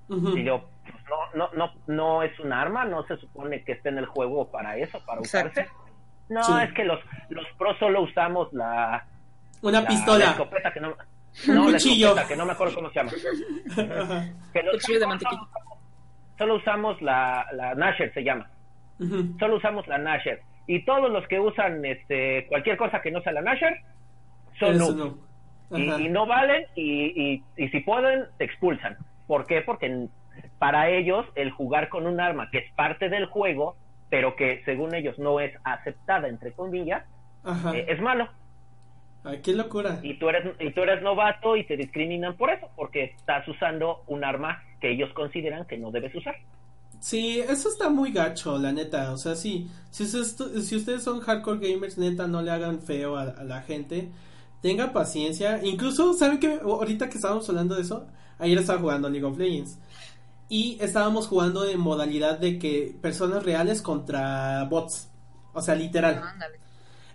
Y yo, pues, no, no, no, no es un arma, no se supone que esté en el juego para eso, para usarse. No, es que los, los pros solo usamos la... Una pistola. La escopeta que no... No, la escopeta, que no me acuerdo cómo se llama. que Cuchillo de mantequilla. Solo usamos la, la Nasher, se llama. Solo usamos la Nasher. Y todos los que usan este cualquier cosa que no sea la Nasher son no. Y, no valen y, y, si pueden, te expulsan. ¿Por qué? Porque para ellos el jugar con un arma que es parte del juego, pero que según ellos no es aceptada, entre comillas, eh, es malo. Ay, qué locura. Y tú, eres, y tú eres novato y te discriminan por eso, porque estás usando un arma que ellos consideran que no debes usar. Sí, eso está muy gacho, la neta. O sea, sí, si, si ustedes son hardcore gamers, neta, no le hagan feo a la gente tenga paciencia. Incluso, ¿saben que ahorita que estábamos hablando de eso? Ayer estaba jugando League of Legends. Y estábamos jugando en modalidad de que personas reales contra bots. O sea, literal.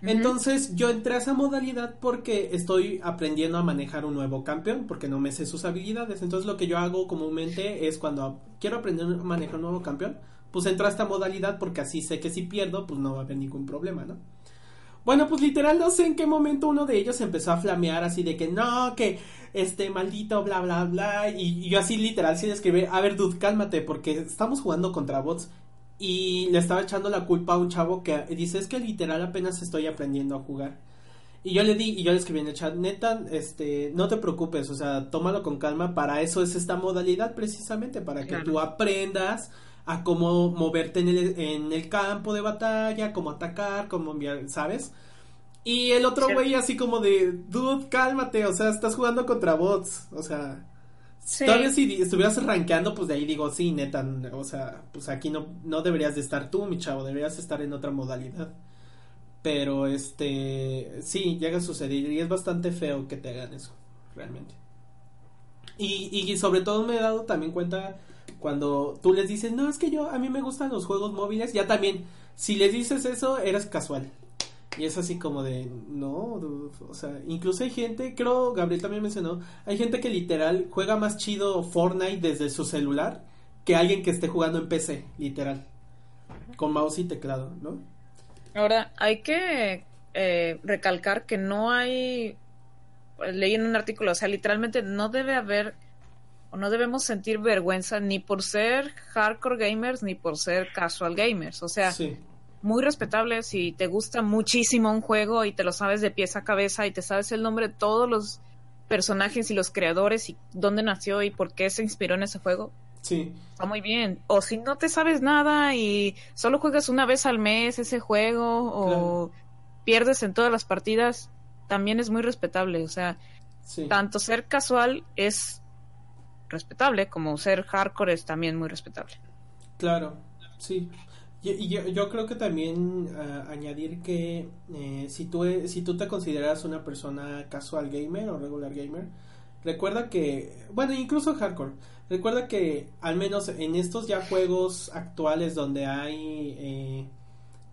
Entonces yo entré a esa modalidad porque estoy aprendiendo a manejar un nuevo campeón, porque no me sé sus habilidades. Entonces lo que yo hago comúnmente es cuando quiero aprender a manejar un nuevo campeón, pues entro a esta modalidad porque así sé que si pierdo, pues no va a haber ningún problema, ¿no? Bueno, pues literal no sé en qué momento uno de ellos empezó a flamear así de que no, que este maldito bla bla bla y, yo así literal sí le escribí, a ver dude, cálmate porque estamos jugando contra bots y le estaba echando la culpa a un chavo que dice es que literal apenas estoy aprendiendo a jugar. Y yo le di, y yo le escribí en el chat, neta, este, no te preocupes, o sea, tómalo con calma, para eso es esta modalidad precisamente, para que tú aprendas a cómo moverte en el, en el campo de batalla, cómo atacar, cómo enviar, ¿sabes? Y el otro güey así como de, dude, cálmate, o sea, estás jugando contra bots, o sea, todavía si estuvieras rankeando, pues de ahí digo, sí, neta, o sea, pues aquí no, no deberías de estar tú, mi chavo, deberías estar en otra modalidad. Pero este, sí, llega a suceder y es bastante feo que te hagan eso, realmente. Y, y sobre todo me he dado también cuenta cuando tú les dices, no, es que yo, a mí me gustan los juegos móviles, ya también, si les dices eso, eres casual. Y es así como de, no, o sea, incluso hay gente, creo, Gabriel también mencionó, hay gente que literal juega más chido Fortnite desde su celular que alguien que esté jugando en PC, literal, con mouse y teclado, ¿no? Ahora, hay que eh, recalcar que no hay, leí en un artículo, o sea, literalmente no debe haber o no debemos sentir vergüenza ni por ser hardcore gamers ni por ser casual gamers. O sea, muy respetable si te gusta muchísimo un juego y te lo sabes de pies a cabeza y te sabes el nombre de todos los personajes y los creadores y dónde nació y por qué se inspiró en ese juego. Sí. Está muy bien. O si no te sabes nada y solo juegas una vez al mes ese juego o pierdes en todas las partidas, también es muy respetable. O sea, tanto ser casual es respetable, como ser hardcore es también muy respetable. Claro, sí. Y, yo, yo, creo que también ah, añadir que eh, si, tú, e, si tú te consideras una persona casual gamer o regular gamer, recuerda que, bueno, incluso hardcore, recuerda que al menos en estos ya juegos actuales donde hay eh,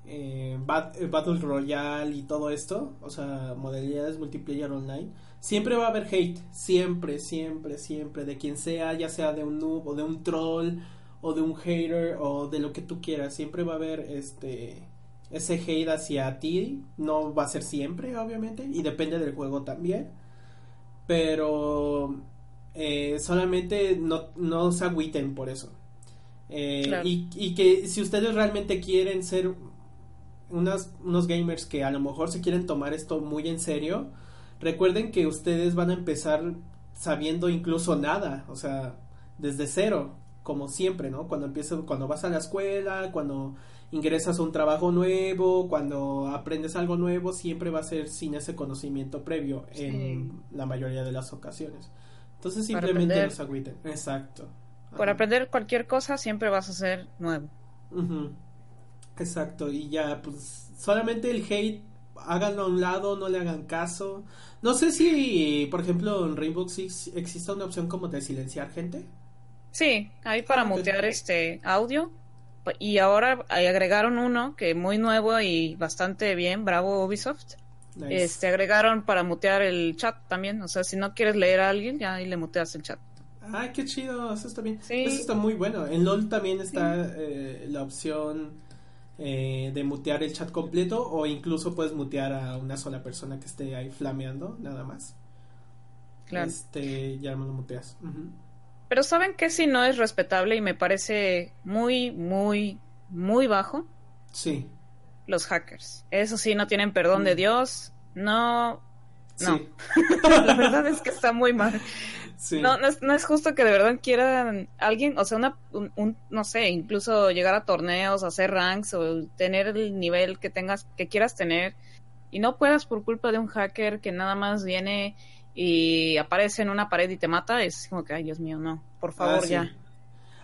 eh, Battle Royale y todo esto, o sea, modalidades multiplayer online, siempre va a haber hate, siempre, siempre, siempre, de quien sea, ya sea de un noob o de un troll o de un hater o de lo que tú quieras, siempre va a haber este ese hate hacia ti, no va a ser siempre, obviamente, y depende del juego también, pero eh, solamente no, no se agüiten por eso. Eh, y, y, que si ustedes realmente quieren ser unas, unos gamers que a lo mejor se quieren tomar esto muy en serio, recuerden que ustedes van a empezar sabiendo incluso nada, o sea, desde cero, como siempre, ¿no? Cuando empiezas, cuando vas a la escuela, cuando ingresas a un trabajo nuevo, cuando aprendes algo nuevo, siempre va a ser sin ese conocimiento previo en la mayoría de las ocasiones. Entonces simplemente los agüiten. Exacto. Para aprender cualquier cosa siempre vas a ser nuevo. Exacto, y ya, pues solamente el hate, háganlo a un lado, no le hagan caso. No sé si, por ejemplo, en Rainbow Six existe una opción como de silenciar gente. Sí, hay para ah, mutear este audio. Y ahora agregaron uno que muy nuevo y bastante bien, bravo Ubisoft. Este agregaron para mutear el chat también, o sea, si no quieres leer a alguien, ya ahí le muteas el chat. Ay, qué chido, eso está bien. Eso está muy bueno. En LOL también está eh, la opción eh, de mutear el chat completo o incluso puedes mutear a una sola persona que esté ahí flameando, nada más. Claro. Este, ya me lo muteas. Pero ¿saben que si no es respetable y me parece muy, muy, muy bajo? Sí. Los hackers. Eso sí, no tienen perdón de mm. Dios. No. No. *laughs* La verdad es que está muy mal. No, no es, justo que de verdad quieran alguien, o sea, una, un, no sé, incluso llegar a torneos, hacer ranks o tener el nivel que tengas, que quieras tener y no puedas por culpa de un hacker que nada más viene y aparece en una pared y te mata, es como que, ay Dios mío, no, por favor ah, ya.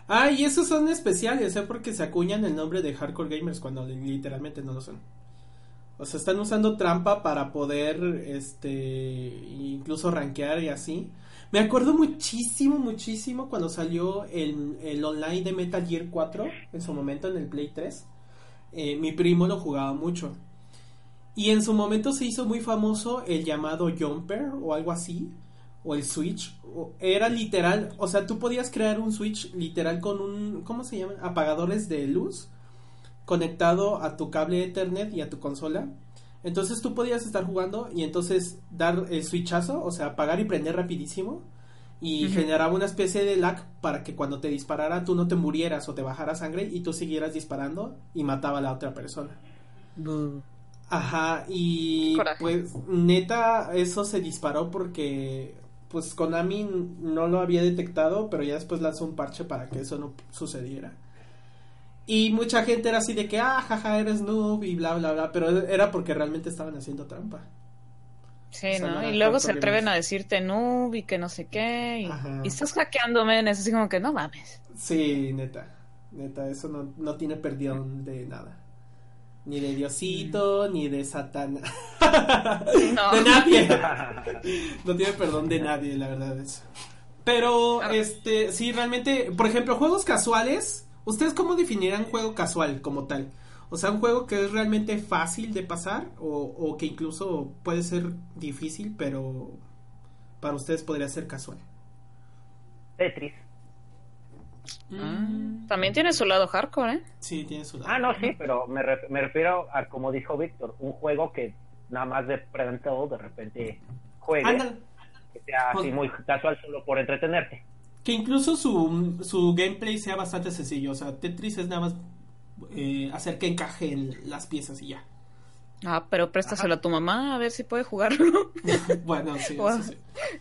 Ah, y esos son especiales, ¿eh? Porque se acuñan el nombre de Hardcore Gamers cuando literalmente no lo son. O sea, están usando trampa para poder, este, incluso rankear y así. Me acuerdo muchísimo, muchísimo cuando salió el, el, online de Metal Gear 4, en su momento en el Play 3. Eh, mi primo lo jugaba mucho. Y en su momento se hizo muy famoso el llamado Jumper o algo así. o el Switch, era literal, o sea, tú podías crear un Switch literal con un, ¿cómo se llama? Apagadores de luz conectado a tu cable Ethernet y a tu consola. Entonces tú podías estar jugando y entonces dar el switchazo, o sea, apagar y prender rapidísimo y generaba una especie de lag para que cuando te disparara tú no te murieras o te bajara sangre y tú siguieras disparando y mataba a la otra persona. Ajá, y pues neta eso se disparó porque pues Konami no lo había detectado, pero ya después lanzó un parche para que eso no sucediera. Y mucha gente era así de que, ah, jaja, eres noob y bla, bla, bla, pero era porque realmente estaban haciendo trampa. Sí, ¿no? y luego se atreven a decirte noob y que no sé qué. Y, estás hackeándome en eso, así como que no mames. Sí, neta. Neta, eso no, no tiene perdón de nada. Ni de Diosito, ni de Satán. No. de nadie. *laughs* no tiene perdón de nadie, la verdad eso. Pero, este, sí, realmente, por ejemplo, juegos casuales, ¿ustedes cómo definirían juego casual como tal? O sea, un juego que es realmente fácil de pasar o, que incluso puede ser difícil, pero para ustedes podría ser casual. Tetris. Mm. También tiene su lado hardcore, ¿eh? Sí, tiene su lado. Ah, no, sí, pero me, me refiero a, como dijo Víctor, un juego que nada más de todo de repente juegue. Que sea así muy casual solo por entretenerte. Que incluso su, su gameplay sea bastante sencillo. O sea, Tetris es nada más eh, hacer que encajen las piezas y ya. Ah, pero préstaselo a tu mamá a ver si puede jugarlo. *laughs* bueno, sí, *laughs* sí,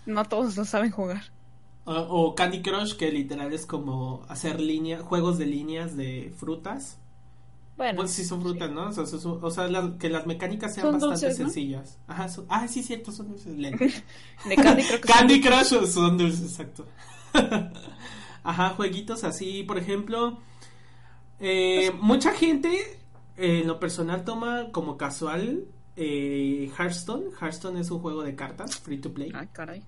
No todos lo saben jugar. O Candy Crush, que literal es como hacer línea, juegos de líneas de frutas. Bueno, pues sí son frutas, ¿no? O sea, que las mecánicas sean bastante sencillas. Ajá, ah, sí, cierto, son dulces. *laughs* de Candy, creo que Candy Crush son dulces, exacto. *laughs* Ajá, jueguitos así, por ejemplo, eh, pues, mucha gente eh, en lo personal toma como casual eh, Hearthstone. Hearthstone es un juego de cartas, free to play. Ay, caray.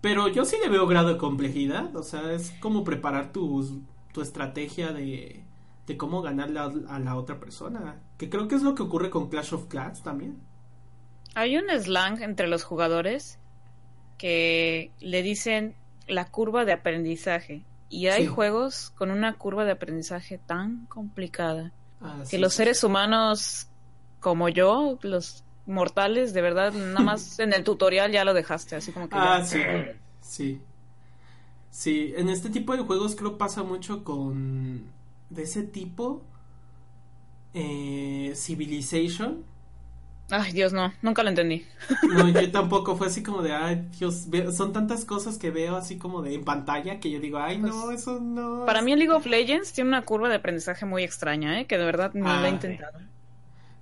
Pero yo sí le veo grado de complejidad. O sea, es como preparar tu, tu estrategia de, de cómo ganarle a, la otra persona. Que creo que es lo que ocurre con Clash of Clans también. Hay un slang entre los jugadores que le dicen la curva de aprendizaje. Y hay juegos con una curva de aprendizaje tan complicada ah, que los seres humanos como yo, los mortales, de verdad, nada más *laughs* en el tutorial ya lo dejaste, así como que... Ah, sí, sí. Sí, en este tipo de juegos creo pasa mucho con... De ese tipo... Eh, Civilization Ay, Dios, no, nunca lo entendí. No, yo *laughs* tampoco, fue así como de, ay, Dios, son tantas cosas que veo así como de en pantalla que yo digo, ay, no, pues, eso no. Para mí, el League of Legends tiene una curva de aprendizaje muy extraña, ¿eh? Que de verdad no la he intentado.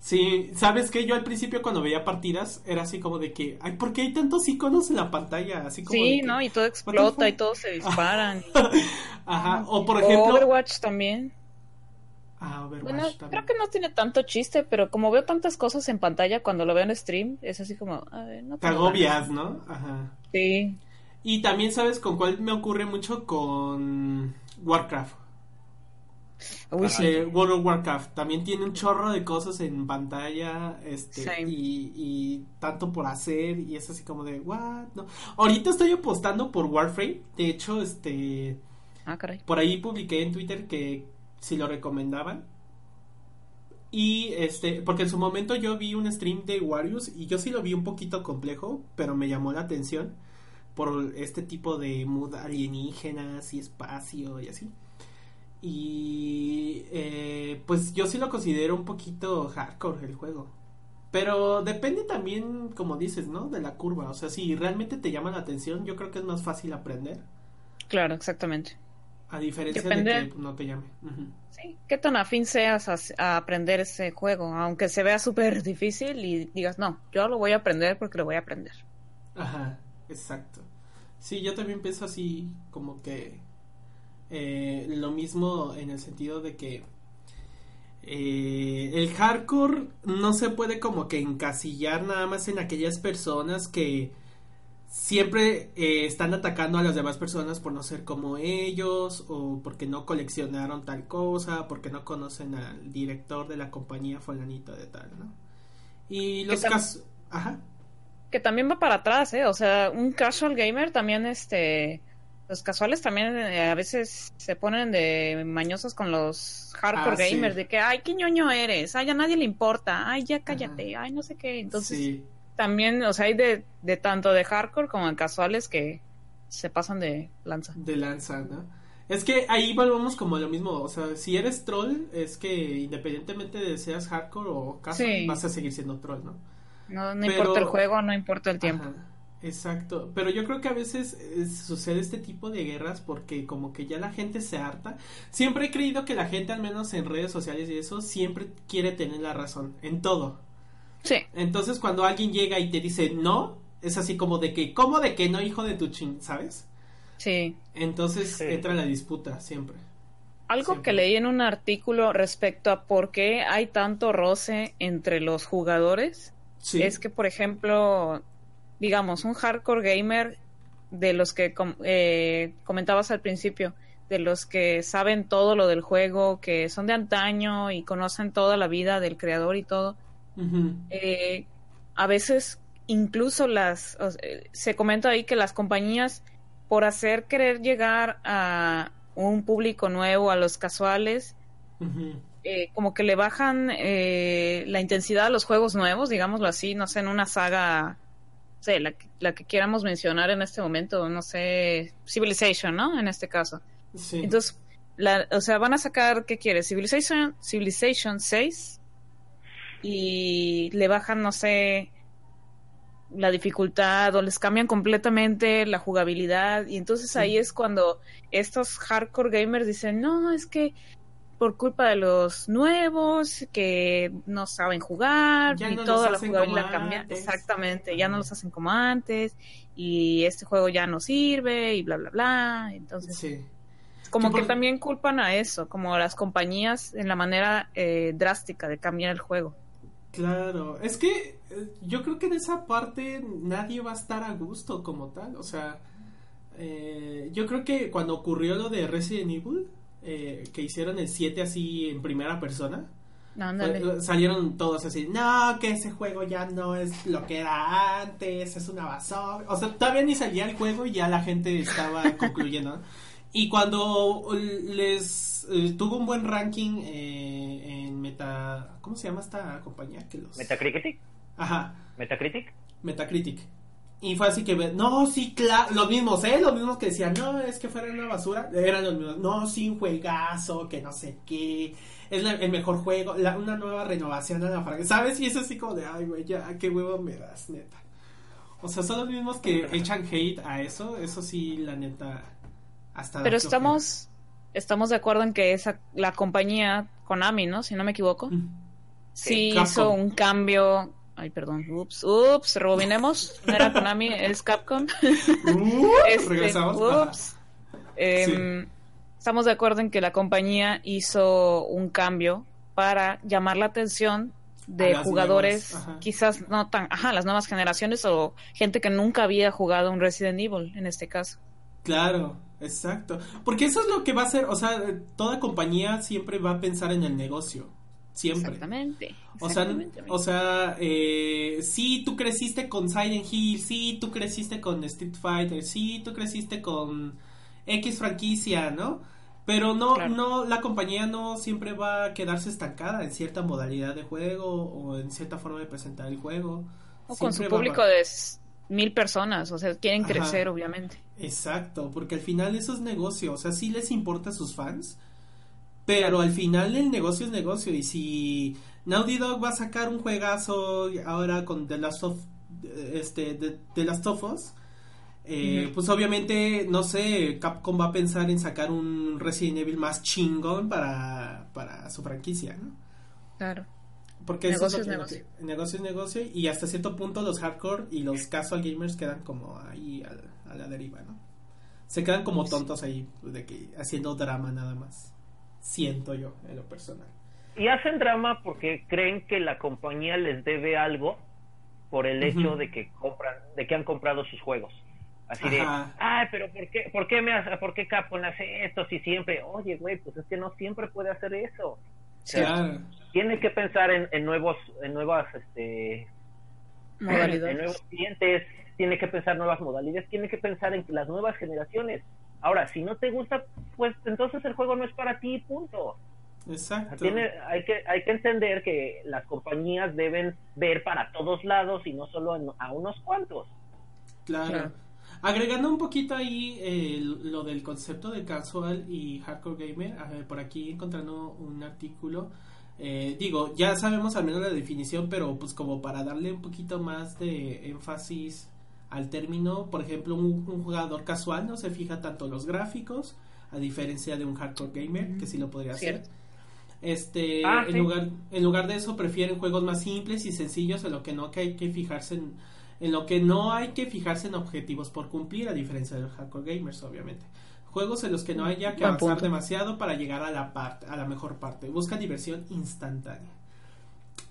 Sí, ¿sabes qué? Yo al principio cuando veía partidas era así como de que, ay, ¿por qué hay tantos iconos en la pantalla? Así como sí, ¿no? Y todo explota y todos se disparan. *laughs* Ajá, o por ejemplo... Overwatch también. Ah, bueno, creo que no tiene tanto chiste, pero como veo tantas cosas en pantalla cuando lo veo en stream, es así como, a ver, no Te agobias, ¿no? Ajá. Sí. Y también sabes con cuál me ocurre mucho con Warcraft. Uy, World of Warcraft. También tiene un chorro de cosas en pantalla este y, y, tanto por hacer y es así como de what no ahorita estoy apostando por Warframe. De hecho este ah, caray. por ahí publiqué en Twitter que si lo recomendaban. Y este, porque en su momento yo vi un stream de Warriors y yo sí lo vi un poquito complejo, pero me llamó la atención por este tipo de mood alienígenas y espacio y así. Y eh, pues yo sí lo considero un poquito hardcore el juego. Pero depende también, como dices, ¿no? De la curva. O sea, si realmente te llama la atención, yo creo que es más fácil aprender. Claro, exactamente. A diferencia de que no te llame. Sí, qué tan afín seas a, aprender ese juego, aunque se vea súper difícil y digas, no, yo lo voy a aprender porque lo voy a aprender. Ajá, exacto. Sí, yo también pienso así, como que eh, lo mismo en el sentido de que eh, el hardcore no se puede como que encasillar nada más en aquellas personas que siempre eh, están atacando a las demás personas por no ser como ellos o porque no coleccionaron tal cosa, porque no conocen al director de la compañía fulanito de tal, ¿no? Y los casos... Ajá. que también va para atrás, ¿eh? O sea, un casual gamer también, este, los casuales también eh, a veces se ponen de mañosos con los hardcore Ah, sí. gamers, de que, ay, qué ñoño eres, ay, a nadie le importa, ay, ya cállate, ay, no sé qué. Entonces, sí. también, o sea, hay de, de tanto de hardcore como de casuales que se pasan de lanza. de lanza, ¿no? Es que ahí volvemos como a lo mismo, o sea, si eres troll, es que independientemente de seas hardcore o casual, Sí. vas a seguir siendo troll, ¿no? No, no Pero- importa el juego, no importa el tiempo. Ajá, exacto, pero yo creo que a veces eh, sucede este tipo de guerras porque como que ya la gente se harta. Siempre he creído que la gente, al menos en redes sociales y eso, siempre quiere tener la razón en todo. Sí, Entonces cuando alguien llega y te dice no, es así como de que, ¿cómo de que no, hijo de tu chin, ¿sabes? sí. Entonces Sí. entra la disputa siempre. Algo Siempre. que leí en un artículo respecto a por qué hay tanto roce entre los jugadores Sí. es que, por ejemplo, digamos, un hardcore gamer de los que com- eh, comentabas al principio, de los que saben todo lo del juego, que son de antaño y conocen toda la vida del creador y todo, eh, a veces incluso las o sea, se comenta ahí que las compañías por hacer querer llegar a un público nuevo a los casuales eh, como que le bajan eh, la intensidad a los juegos nuevos digámoslo así no sé en una saga sé la, que- la que quieramos mencionar en este momento no sé Civilization no en este caso. Sí. entonces la, o sea van a sacar qué quieres Civilization Civilization 6 y le bajan no sé la dificultad o les cambian completamente la jugabilidad. Y entonces ahí es cuando estos hardcore gamers dicen no es que por culpa de los nuevos que no saben jugar Ya y no toda la jugabilidad cambia. exactamente ya no los hacen como antes y este juego ya no sirve y bla bla bla. Entonces Sí. como Que también culpan a eso como las compañías en la manera eh, drástica de cambiar el juego. Claro, es que eh, yo creo que en esa parte nadie va a estar a gusto como tal, o sea, eh, yo creo que cuando ocurrió lo de Resident Evil, eh, que hicieron el 7 así en primera persona, Ándale. fue- salieron todos así, no, que ese juego ya no es lo que era antes, es una basura, o sea, todavía ni salía el juego y ya la gente estaba *laughs* concluyendo, ¿no? Y cuando les eh, tuvo un buen ranking eh, en Meta, ¿cómo se llama esta compañía? Que los... Metacritic, Ajá, Metacritic. Metacritic. Y fue así que, no, sí, claro, los mismos, ¿eh? Los mismos que decían, no, es que fuera una basura, eran los mismos, no, sí, un juegazo, que no sé qué, es la- el mejor juego, la- una nueva renovación a la franquicia, ¿sabes? Y es así como de, ay, güey, ya, qué huevo me das, neta. O sea, son los mismos que echan hate a eso, eso sí, la neta, hasta... Pero estamos, estamos de acuerdo en que esa, la compañía Konami, ¿no? Si no me equivoco, Mm. sí hizo un cambio. Ay, perdón, ups, ups, rebobinemos. No era Konami, es Capcom. Uh, *laughs* Este, regresamos. Ups. Em, Estamos de acuerdo en que la compañía hizo un cambio para llamar la atención de jugadores, quizás no tan, ajá, las nuevas generaciones o gente que nunca había jugado un Resident Evil en este caso. Claro, exacto. Porque eso es lo que va a hacer, o sea, toda compañía siempre va a pensar en el negocio. Siempre. Exactamente. O sea, o sea eh, sí, tú creciste con Silent Hill, sí, tú creciste con Street Fighter, sí, tú creciste con X franquicia, ¿no? Pero no, Claro. no, la compañía no siempre va a quedarse estancada en cierta modalidad de juego o en cierta forma de presentar el juego. O con su va- público de mil personas, o sea, quieren Ajá. crecer, obviamente. Exacto, porque al final eso es negocio, o sea, sí les importa a sus fans, pero al final el negocio es negocio y si Naughty Dog va a sacar un juegazo ahora con The Last of este The, The Last of Us, eh, pues obviamente no sé, Capcom va a pensar en sacar un Resident Evil más chingón para para su franquicia, ¿no? Claro. Porque eso Negocio es, lo que- negocio es negocio y hasta cierto punto los hardcore y los casual gamers quedan como ahí al- a, la deriva, ¿no? Se quedan como tontos ahí de que haciendo drama nada más. Siento yo en lo personal. Y hacen drama porque creen que la compañía les debe algo por el hecho de que compran, de que han comprado sus juegos. Así de, Ajá. ay, pero ¿por qué, por qué me hace, por qué Capcom hace esto si siempre, oye, güey, pues es que no siempre puede hacer eso. O sea, Claro. Tiene que pensar en, en nuevos, en nuevas, este, modalidades. nuevos clientes, tiene que pensar nuevas modalidades, tiene que pensar en las nuevas generaciones. Ahora, si no te gusta, pues entonces el juego no es para ti, punto. Exacto. Tiene, hay, que, hay que entender que las compañías deben ver para todos lados y no solo a unos cuantos. Claro. Agregando un poquito ahí eh, lo del concepto de casual y hardcore gamer, por aquí encontrando un artículo. Eh, digo, ya sabemos al menos la definición, pero pues como para darle un poquito más de énfasis al término, por ejemplo, un, jugador casual no se fija tanto en los gráficos, a diferencia de un hardcore gamer, que sí lo podría hacer. Este, ah, en, lugar, en lugar de eso prefieren juegos más simples y sencillos en lo que no que hay que fijarse en, en lo que no hay que fijarse en objetivos por cumplir, a diferencia de los hardcore gamers, obviamente. Juegos en los que no haya que avanzar demasiado para llegar a la parte, a la mejor parte. Busca diversión instantánea.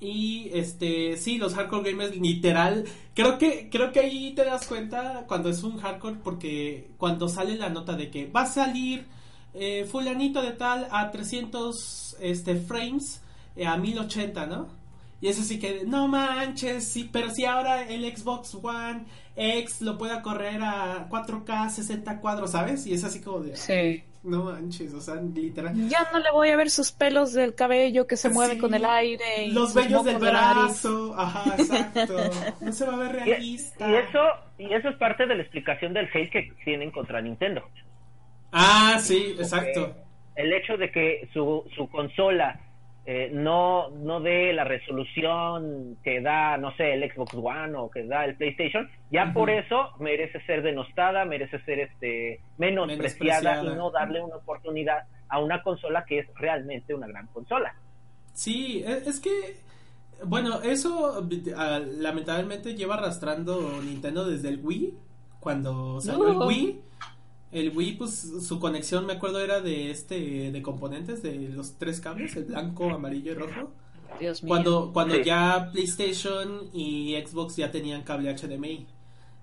Y este, sí, los hardcore gamers literal, creo que creo que ahí te das cuenta cuando es un hardcore porque cuando sale la nota de que va a salir eh, fulanito de tal a 300 este frames eh, a 1080, ¿no? Y eso sí que, no manches, sí, pero si ahora el Xbox One X lo pueda correr a 4K 60 cuadros, ¿sabes? Y es así como de... Sí. No manches, o sea, literal. Ya no le voy a ver sus pelos del cabello que se mueven con el aire. Y los vellos del brazo. Ajá, exacto. no se va a ver realista. Y, eso, y eso es parte de la explicación del hate que tienen contra Nintendo. Ah, sí, exacto. el hecho de que su, su consola eh, no, no dé la resolución que da, no sé, el Xbox One o que da el PlayStation, ya por eso merece ser denostada, merece ser este menospreciada, y no darle una oportunidad a una consola que es realmente una gran consola. Sí, e, es que, bueno, eso lamentablemente lleva arrastrando Nintendo desde el Wii, cuando salió el Wii el Wii, pues su conexión, me acuerdo, era de este, de componentes, de los tres cables, el blanco, amarillo y rojo. Dios mío. Cuando, cuando ya PlayStation y Xbox ya tenían cable HDMI.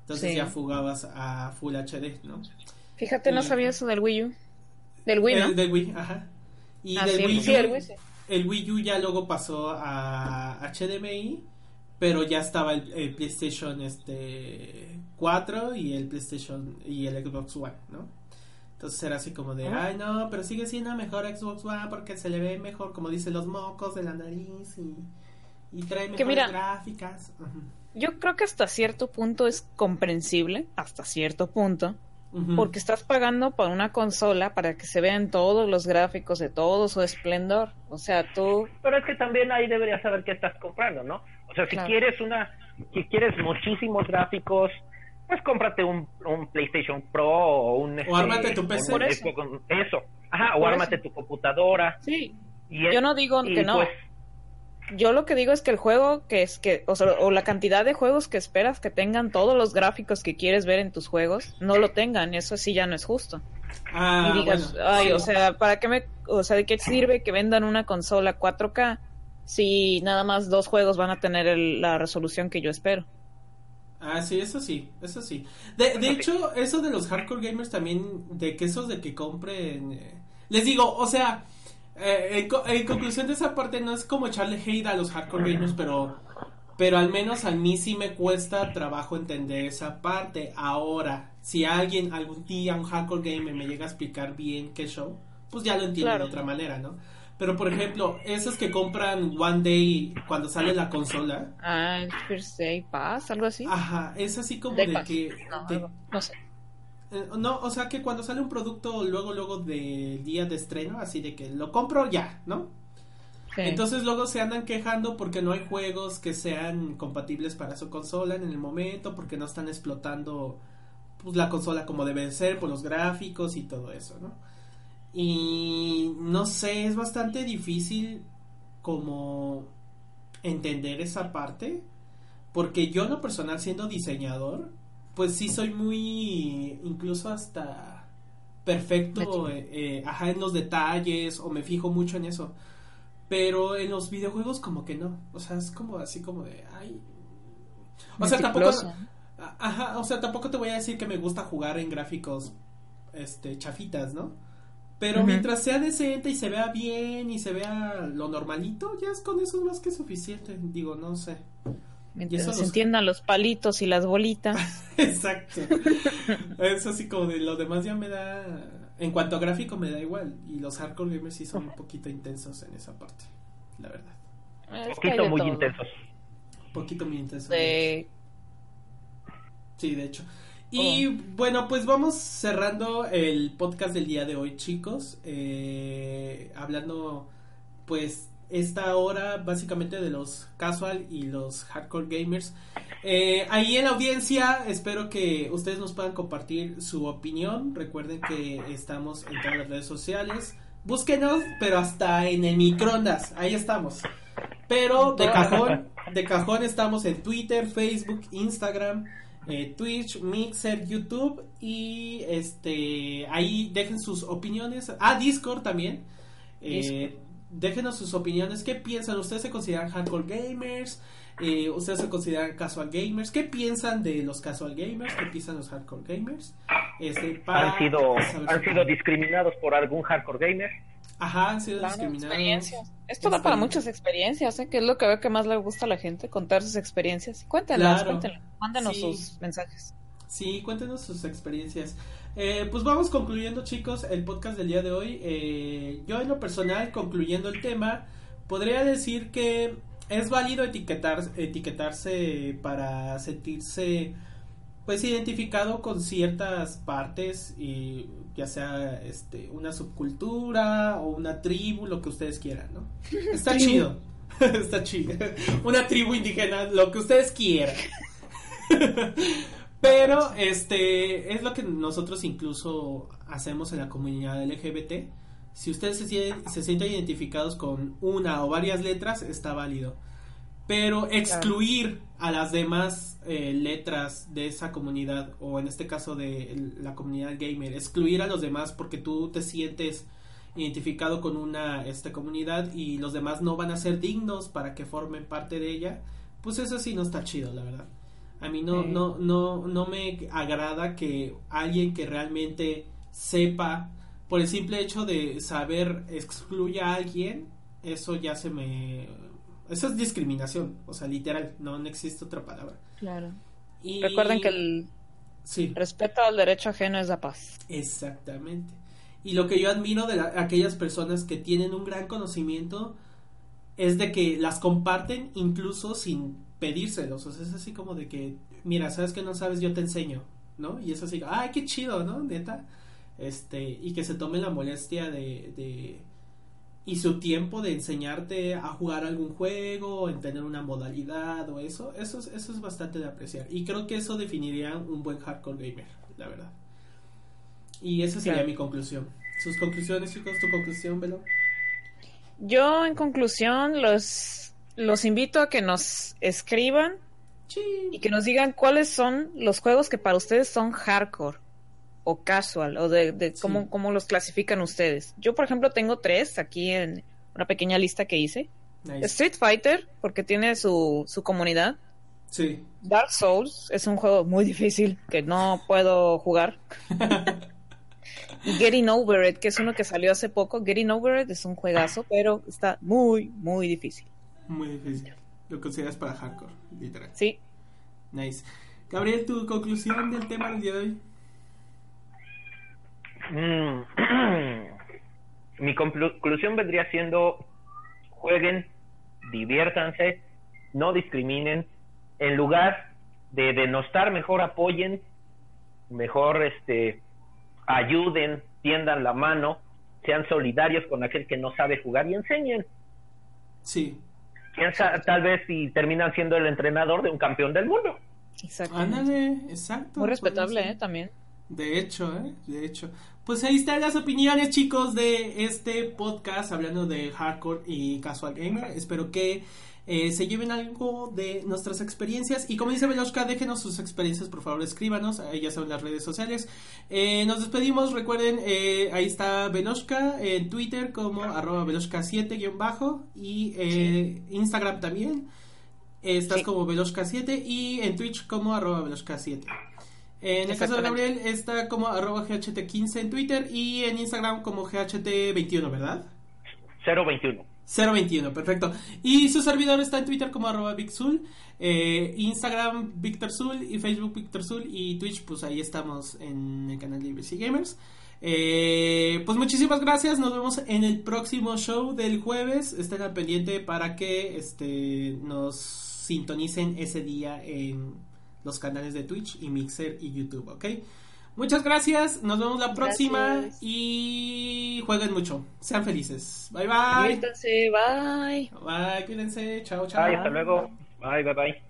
Entonces ya fugabas a Full HD, ¿no? Fíjate, no sabía eso del Wii U. Del Wii, ¿no? del Wii, ajá. Y ah, del Wii U, el, Wii, el Wii U ya luego pasó a HDMI, pero ya estaba el PlayStation este 4 y el PlayStation y el Xbox One, ¿no? Entonces era así como de, ay no, pero sigue siendo mejor Xbox One porque se le ve mejor, como dicen los mocos de la nariz y, y trae mejores gráficas. Yo creo que hasta cierto punto es comprensible, hasta cierto punto, porque estás pagando por una consola para que se vean todos los gráficos de todo su esplendor. O sea, tú... Pero es que también ahí deberías saber qué estás comprando, ¿no? O sea, si quieres una, si quieres muchísimos gráficos, pues cómprate un, PlayStation Pro o un... O ármate tu PC. eso. Ajá, o ármate tu computadora. Sí. Yo no digo que no. Pues yo lo que digo es que el juego que es que o, sea, o la cantidad de juegos que esperas que tengan todos los gráficos que quieres ver en tus juegos no lo tengan eso sí ya no es justo ah, y digas ay o sea para qué me o sea de qué sirve que vendan una consola 4K si nada más dos juegos van a tener la resolución que yo espero Ah, sí, eso sí, eso sí. De, de hecho, eso de los hardcore gamers también, de que esos de que compren... Eh, les digo, o sea, eh, en, conclusión de esa parte no es como echarle hate a los hardcore gamers, pero, pero al menos a mí sí me cuesta trabajo entender esa parte. Ahora, si alguien, algún día, un hardcore gamer me llega a explicar bien qué show, pues ya lo entiendo de otra manera, ¿no? Pero por ejemplo, esos que compran One Day cuando sale la consola. Ah, First Day Pass, algo así. Ajá, es así como de que. No, sé. Eh, no, o sea que cuando sale un producto luego, luego de día de estreno, así de que lo compro ya, ¿no? Entonces luego se andan quejando porque no hay juegos que sean compatibles para su consola en el momento, porque no están explotando pues, la consola como debe ser por los gráficos y todo eso, ¿no? Y no sé, es bastante difícil como entender esa parte. Porque yo, lo personal, siendo diseñador, pues sí soy muy, incluso hasta perfecto, eh, eh, ajá, en los detalles, o me fijo mucho en eso. Pero en los videojuegos como que no. O sea, es como así como de, ay. O sea, tampoco... Ajá, o sea, tampoco te voy a decir que me gusta jugar en gráficos, este, chafitas, ¿no? Pero mientras sea decente y se vea bien y se vea lo normalito, ya es con eso más que suficiente. Digo, no sé. Mientras se entiendan los palitos y las bolitas. *laughs* Exacto. es así como de lo demás ya me da. En cuanto a gráfico, me da igual. Y los hardcore gamers sí son un poquito intensos en esa parte, la verdad. Un poquito muy intensos. Un poquito muy intensos. De... Sí, de hecho. Y oh. bueno, pues vamos cerrando el podcast del día de hoy, chicos. Eh, hablando, pues, esta hora básicamente de los casual y los hardcore gamers. Eh, ahí en la audiencia espero que ustedes nos puedan compartir su opinión. Recuerden que estamos en todas las redes sociales. Búsquenos, pero hasta en el microondas. Ahí estamos. Pero de cajón, de cajón estamos en Twitter, Facebook, Instagram, eh, Twitch, Mixer, YouTube y este ahí dejen sus opiniones. Ah, Discord también. Eh, déjenos sus opiniones. ¿Qué piensan? ¿Ustedes se consideran hardcore gamers? Eh, ¿Ustedes se consideran casual gamers? ¿Qué piensan de los casual gamers? ¿Qué piensan los hardcore gamers? Este, ¿Han, sido, ¿Han sido discriminados por algún hardcore gamer? Ajá, han sido discriminados. Esto da para muchas experiencias, ¿eh? que es lo que veo que más le gusta a la gente, contar sus experiencias. Cuéntenlas, cuéntenlas, mándenos sus mensajes. Sí, cuéntenos sus experiencias. Eh, pues vamos concluyendo chicos el podcast del día de hoy. Eh, yo en lo personal, concluyendo el tema, podría decir que es válido etiquetar, etiquetarse para sentirse pues identificado con ciertas partes y ya sea este una subcultura o una tribu lo que ustedes quieran no *laughs* está chido. *laughs* Está chido. Una tribu indígena lo que ustedes quieran. *laughs* Pero este es lo que nosotros incluso hacemos en la comunidad LGBT. Si ustedes se, se sienten identificados con una o varias letras, está válido. Pero excluir a las demás eh, letras de esa comunidad, o en este caso de la comunidad gamer, excluir a los demás porque tú te sientes identificado con una esta comunidad y los demás no van a ser dignos para que formen parte de ella, pues eso sí no está chido, la verdad. A mí no, no, no, no me agrada que alguien que realmente sepa, por el simple hecho de saber excluya a alguien, eso ya se me... Eso es discriminación, o sea, literal, no, no existe otra palabra. Claro. Y... Recuerden que el sí. respeto al derecho ajeno es la paz. Exactamente. Y lo que yo admiro de aquellas personas que tienen un gran conocimiento es de que las comparten incluso sin pedírselos. O sea, es así como de que, mira, sabes que no sabes, yo te enseño, ¿no? Y es así, ay, qué chido, ¿no? Neta. Este, y que se tome la molestia de, de y su tiempo de enseñarte a jugar algún juego, en tener una modalidad o eso, eso es, eso es bastante de apreciar. Y creo que eso definiría un buen hardcore gamer, la verdad. Y esa sería mi conclusión. ¿Sus conclusiones, chicos? ¿Tu conclusión, Velo? Yo, en conclusión, los los invito a que nos escriban y que nos digan cuáles son los juegos que para ustedes son hardcore o casual o de, cómo, cómo, los clasifican ustedes. Yo, por ejemplo, tengo tres aquí en una pequeña lista que hice. Street Fighter, porque tiene su, su comunidad. Sí. Dark Souls es un juego muy difícil que no puedo jugar. *laughs* y Getting Over It, que es uno que salió hace poco. Getting Over It es un juegazo, pero está muy, muy difícil. Muy difícil. Lo consideras para hardcore, literal. Sí. Nice. Gabriel, ¿tu conclusión del tema del día de hoy? Mm. *clears throat* Mi conclusión vendría siendo jueguen, diviértanse, no discriminen, en lugar de denostar, mejor apoyen, mejor este ayuden, tiendan la mano, sean solidarios con aquel que no sabe jugar y enseñen. Sí, tal vez si terminan siendo el entrenador de un campeón del mundo. Exacto. Ándale, exacto. Muy respetable, ¿eh? También. De hecho, ¿eh? De hecho. Pues ahí están las opiniones, chicos, de este podcast hablando de hardcore y casual gamer. Espero que eh, se lleven algo de nuestras experiencias. Y como dice Veloshka, déjenos sus experiencias, por favor, escríbanos, ya saben las redes sociales. Eh, nos despedimos, recuerden, eh, ahí está Veloshka en Twitter como arroba Veloshka7 bajo y Instagram también. Estás como Veloshka7 y en Twitch como arroba Veloshka7. En el caso de Gabriel está como arroba GHT15 en Twitter y en Instagram como GHT21, ¿verdad? 021. 021, perfecto. Y su servidor está en Twitter como arroba BigZul, eh, Instagram VictorZul y Facebook VictorZul y Twitch, pues ahí estamos en el canal de BBC Gamers. Eh, pues muchísimas gracias, nos vemos en el próximo show del jueves. Estén al pendiente para que este, nos sintonicen ese día en los canales de Twitch y Mixer y YouTube, ¿ok? Muchas gracias, nos vemos la próxima y jueguen mucho, sean felices. Bye bye. Cuídense, bye. Bye, cuídense, chao, chao. Bye, hasta luego. Bye, bye, bye.